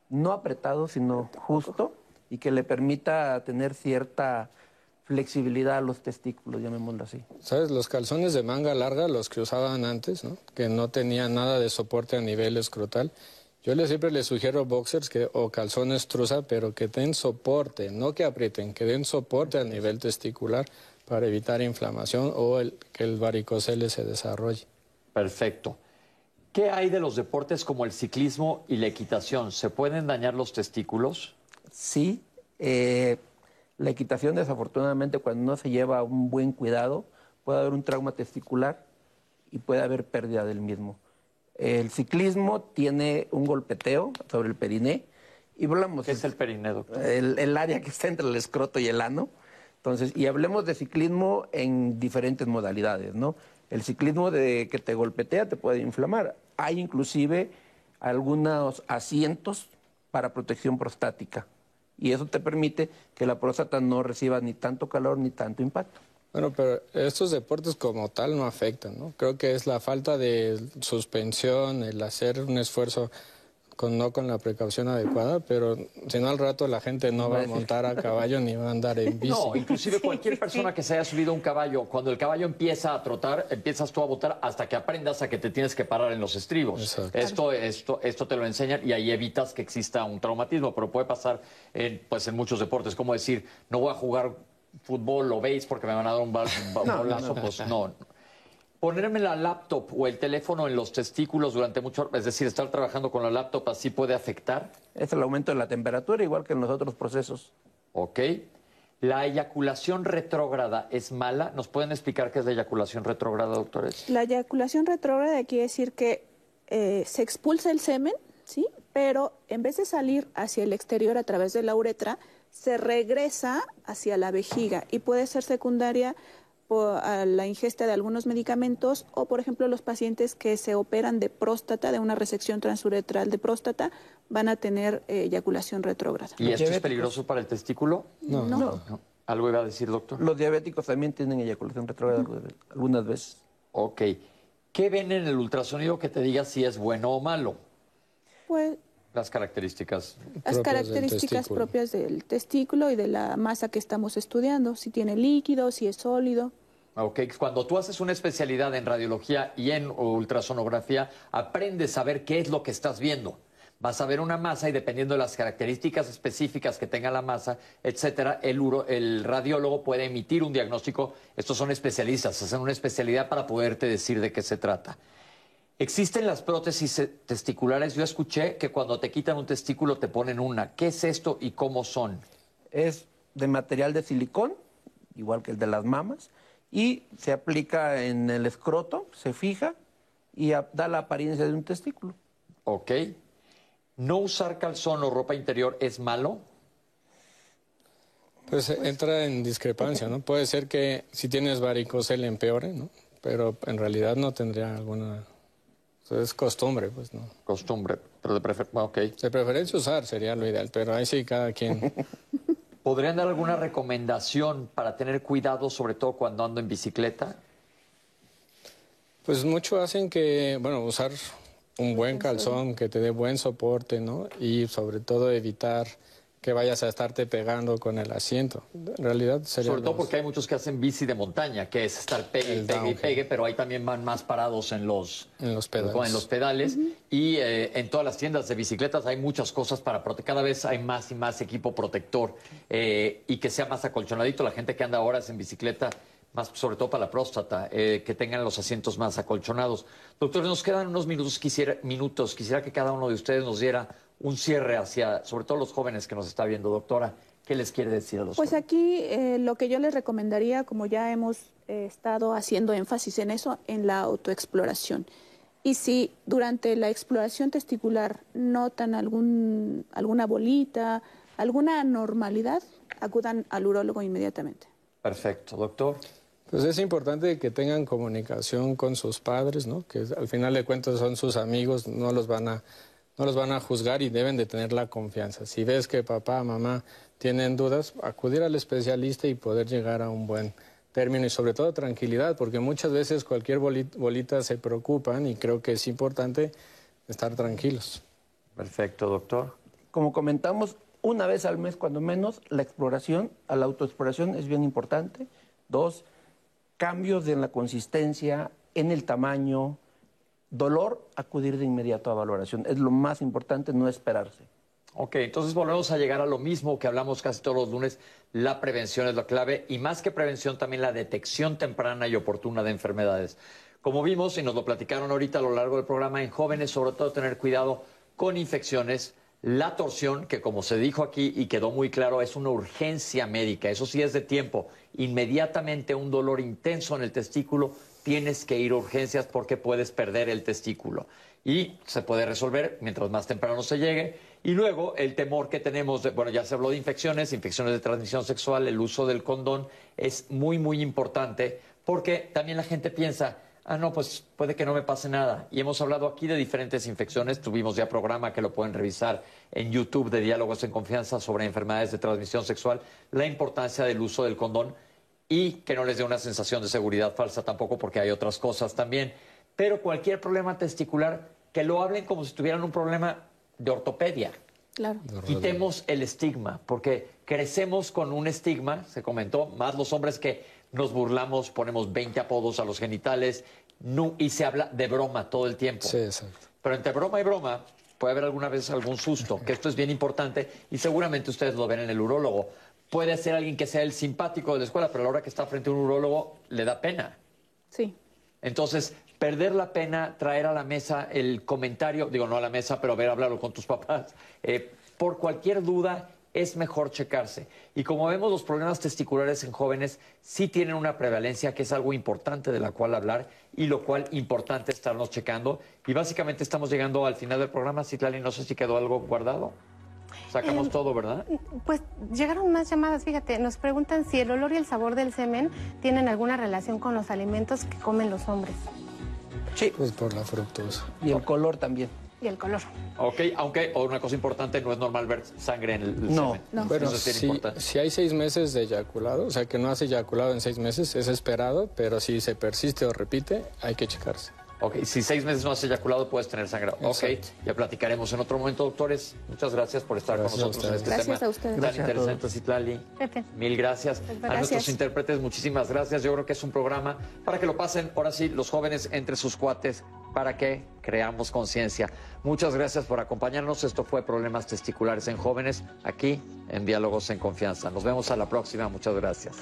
no apretado, sino justo, y que le permita tener cierta flexibilidad a los testículos, llamémoslo así. ¿Sabes? Los calzones de manga larga, los que usaban antes, ¿no? Que no tenían nada de soporte a nivel escrotal. Yo les, siempre les sugiero boxers que, o calzones trusa, pero que den soporte, no que aprieten, que den soporte a nivel testicular para evitar inflamación o el, que el varicocele se desarrolle. Perfecto. ¿Qué hay de los deportes como el ciclismo y la equitación? ¿Se pueden dañar los testículos? Sí, eh, la equitación desafortunadamente cuando no se lleva un buen cuidado puede haber un trauma testicular y puede haber pérdida del mismo. El ciclismo tiene un golpeteo sobre el periné y hablamos ¿Qué es el periné, doctor? el, el área que está entre el escroto y el ano. Entonces, y hablemos de ciclismo en diferentes modalidades, ¿no? El ciclismo de que te golpetea te puede inflamar. Hay inclusive algunos asientos para protección prostática y eso te permite que la próstata no reciba ni tanto calor ni tanto impacto. Bueno, pero estos deportes como tal no afectan, ¿no? Creo que es la falta de suspensión, el hacer un esfuerzo con no con la precaución adecuada, pero si no al rato la gente no va a montar a caballo ni va a andar en bici. No, inclusive cualquier persona que se haya subido a un caballo, cuando el caballo empieza a trotar, empiezas tú a botar hasta que aprendas a que te tienes que parar en los estribos. Exacto. Esto, esto, esto te lo enseñan y ahí evitas que exista un traumatismo, pero puede pasar en, pues, en muchos deportes, como decir, no voy a jugar fútbol o béis porque me van a dar un, bal- un No, bolazo, no, no. pues no. Ponerme la laptop o el teléfono en los testículos durante mucho, es decir, estar trabajando con la laptop así puede afectar. Es el aumento de la temperatura, igual que en los otros procesos. ¿Ok? La eyaculación retrógrada es mala. ¿Nos pueden explicar qué es la eyaculación retrógrada, doctores? La eyaculación retrógrada quiere decir que eh, se expulsa el semen, ¿sí? Pero en vez de salir hacia el exterior a través de la uretra, se regresa hacia la vejiga y puede ser secundaria por, a la ingesta de algunos medicamentos o, por ejemplo, los pacientes que se operan de próstata, de una resección transuretral de próstata, van a tener eh, eyaculación retrógrada. ¿Y esto es peligroso para el testículo? No, No. no. ¿Algo iba a decir, doctor? Los diabéticos también tienen eyaculación retrógrada algunas veces. Ok. ¿Qué ven en el ultrasonido que te diga si es bueno o malo? Pues Las características. las características propias del testículo y de la masa que estamos estudiando, si tiene líquido, si es sólido. Ok, cuando tú haces una especialidad en radiología y en ultrasonografía, aprendes a ver qué es lo que estás viendo. Vas a ver una masa y dependiendo de las características específicas que tenga la masa, etcétera, el, uro- el radiólogo puede emitir un diagnóstico. Estos son especialistas, hacen una especialidad para poderte decir de qué se trata. Existen las prótesis eh, testiculares. Yo escuché que cuando te quitan un testículo te ponen una. ¿Qué es esto y cómo son? Es de material de silicón, igual que el de las mamas, y se aplica en el escroto, se fija y a- da la apariencia de un testículo. ¿Ok? ¿No usar calzón o ropa interior es malo? Pues eh, entra en discrepancia, ¿no? Puede ser que si tienes varicocele empeore, ¿no? Pero en realidad no tendría alguna... es costumbre, pues, ¿no? Costumbre, pero de preferencia. Ok. De preferencia usar sería lo ideal, pero ahí sí cada quien... ¿Podrían dar alguna recomendación para tener cuidado, sobre todo cuando ando en bicicleta? Pues mucho hacen que, bueno, usar un buen calzón que te dé buen soporte, ¿no? Y sobre todo evitar que vayas a estarte pegando con el asiento. En realidad sería Sobre todo los- porque hay muchos que hacen bici de montaña, que es estar pegue, y El pegue y pegue, pero ahí también van más parados en los, en los pedales. en los pedales. Y eh, en todas las tiendas de bicicletas hay muchas cosas para proteger. Cada vez hay más y más equipo protector eh, y que sea más acolchonadito. La gente que anda horas en bicicleta, más sobre todo para la próstata, eh, que tengan los asientos más acolchonados. Doctor, nos quedan unos minutos. Quisiera, minutos. Quisiera que cada uno de ustedes nos diera un cierre hacia, sobre todo los jóvenes que nos está viendo. Doctora, ¿qué les quiere decir a los Pues jóvenes? aquí eh, lo que yo les recomendaría, como ya hemos eh, estado haciendo énfasis en eso, en la autoexploración. Y si durante la exploración testicular notan algún, alguna bolita, alguna anormalidad, acudan al urólogo inmediatamente. Perfecto, doctor. Pues es importante que tengan comunicación con sus padres, ¿no? Que al final de cuentas son sus amigos, no los van a no los van a juzgar y deben de tener la confianza. Si ves que papá, mamá tienen dudas, acudir al especialista y poder llegar a un buen término y sobre todo tranquilidad, porque muchas veces cualquier boli- bolita se preocupan y creo que es importante estar tranquilos. Perfecto, doctor. Como comentamos, una vez al mes, cuando menos, la exploración, a la autoexploración es bien importante. Dos, cambios en la consistencia, en el tamaño, dolor, acudir de inmediato a valoración. Es lo más importante, no esperarse. Ok, entonces volvemos a llegar a lo mismo que hablamos casi todos los lunes. La prevención es la clave y más que prevención también la detección temprana y oportuna de enfermedades. Como vimos y nos lo platicaron ahorita a lo largo del programa, en jóvenes sobre todo tener cuidado con infecciones, la torsión, que como se dijo aquí y quedó muy claro, es una urgencia médica, eso sí es de tiempo. Inmediatamente un dolor intenso en el testículo, tienes que ir a urgencias porque puedes perder el testículo. Y se puede resolver mientras más temprano se llegue. Y luego el temor que tenemos, bueno, ya se habló de infecciones, infecciones de transmisión sexual, el uso del condón es muy, muy importante porque también la gente piensa, ah, no, pues puede que no me pase nada. Y hemos hablado aquí de diferentes infecciones, tuvimos ya programa que lo pueden revisar en YouTube de Diálogos en Confianza sobre enfermedades de transmisión sexual, la importancia del uso del condón y que no les dé una sensación de seguridad falsa tampoco porque hay otras cosas también. Pero cualquier problema testicular, que lo hablen como si tuvieran un problema de ortopedia. Claro. Quitemos el estigma, porque crecemos con un estigma, se comentó, más los hombres que nos burlamos, ponemos 20 apodos a los genitales nu- y se habla de broma todo el tiempo. Sí, exacto. Pero entre broma y broma puede haber alguna vez algún susto, que esto es bien importante y seguramente ustedes lo ven en el urólogo. Puede ser alguien que sea el simpático de la escuela, pero a la hora que está frente a un urólogo le da pena. Sí. Entonces, perder la pena, traer a la mesa el comentario, digo no a la mesa, pero ver, hablarlo con tus papás, eh, por cualquier duda es mejor checarse. Y como vemos, los problemas testiculares en jóvenes sí tienen una prevalencia, que es algo importante de la cual hablar y lo cual importante estarnos checando. Y básicamente estamos llegando al final del programa. Citlali, no sé si quedó algo guardado. Sacamos Eh, todo, ¿verdad? Pues llegaron más llamadas, fíjate, nos preguntan si el olor y el sabor del semen tienen alguna relación con los alimentos que comen los hombres Sí. Pues por la fructosa. Y el color también. y el color. Ok, aunque una cosa importante, no es normal ver sangre en el, el No. semen. No. Bueno, si, si hay seis meses de eyaculado, o sea que no has eyaculado en seis meses, es esperado, pero si se persiste o repite, hay que checarse. Ok, si seis meses no has eyaculado, puedes tener sangre. Ok, ya platicaremos en otro momento, doctores. Muchas gracias por estar Gracias a con nosotros en este Gracias tema a ustedes. tan Gracias a interesante, Citlali. Mil gracias. A Gracias. nuestros intérpretes, muchísimas gracias. Yo creo que es un programa para que lo pasen, ahora sí, los jóvenes entre sus cuates, para que creamos conciencia. Muchas gracias por acompañarnos. Esto fue Problemas Testiculares en Jóvenes, aquí en Diálogos en Confianza. Nos vemos a la próxima. Muchas gracias.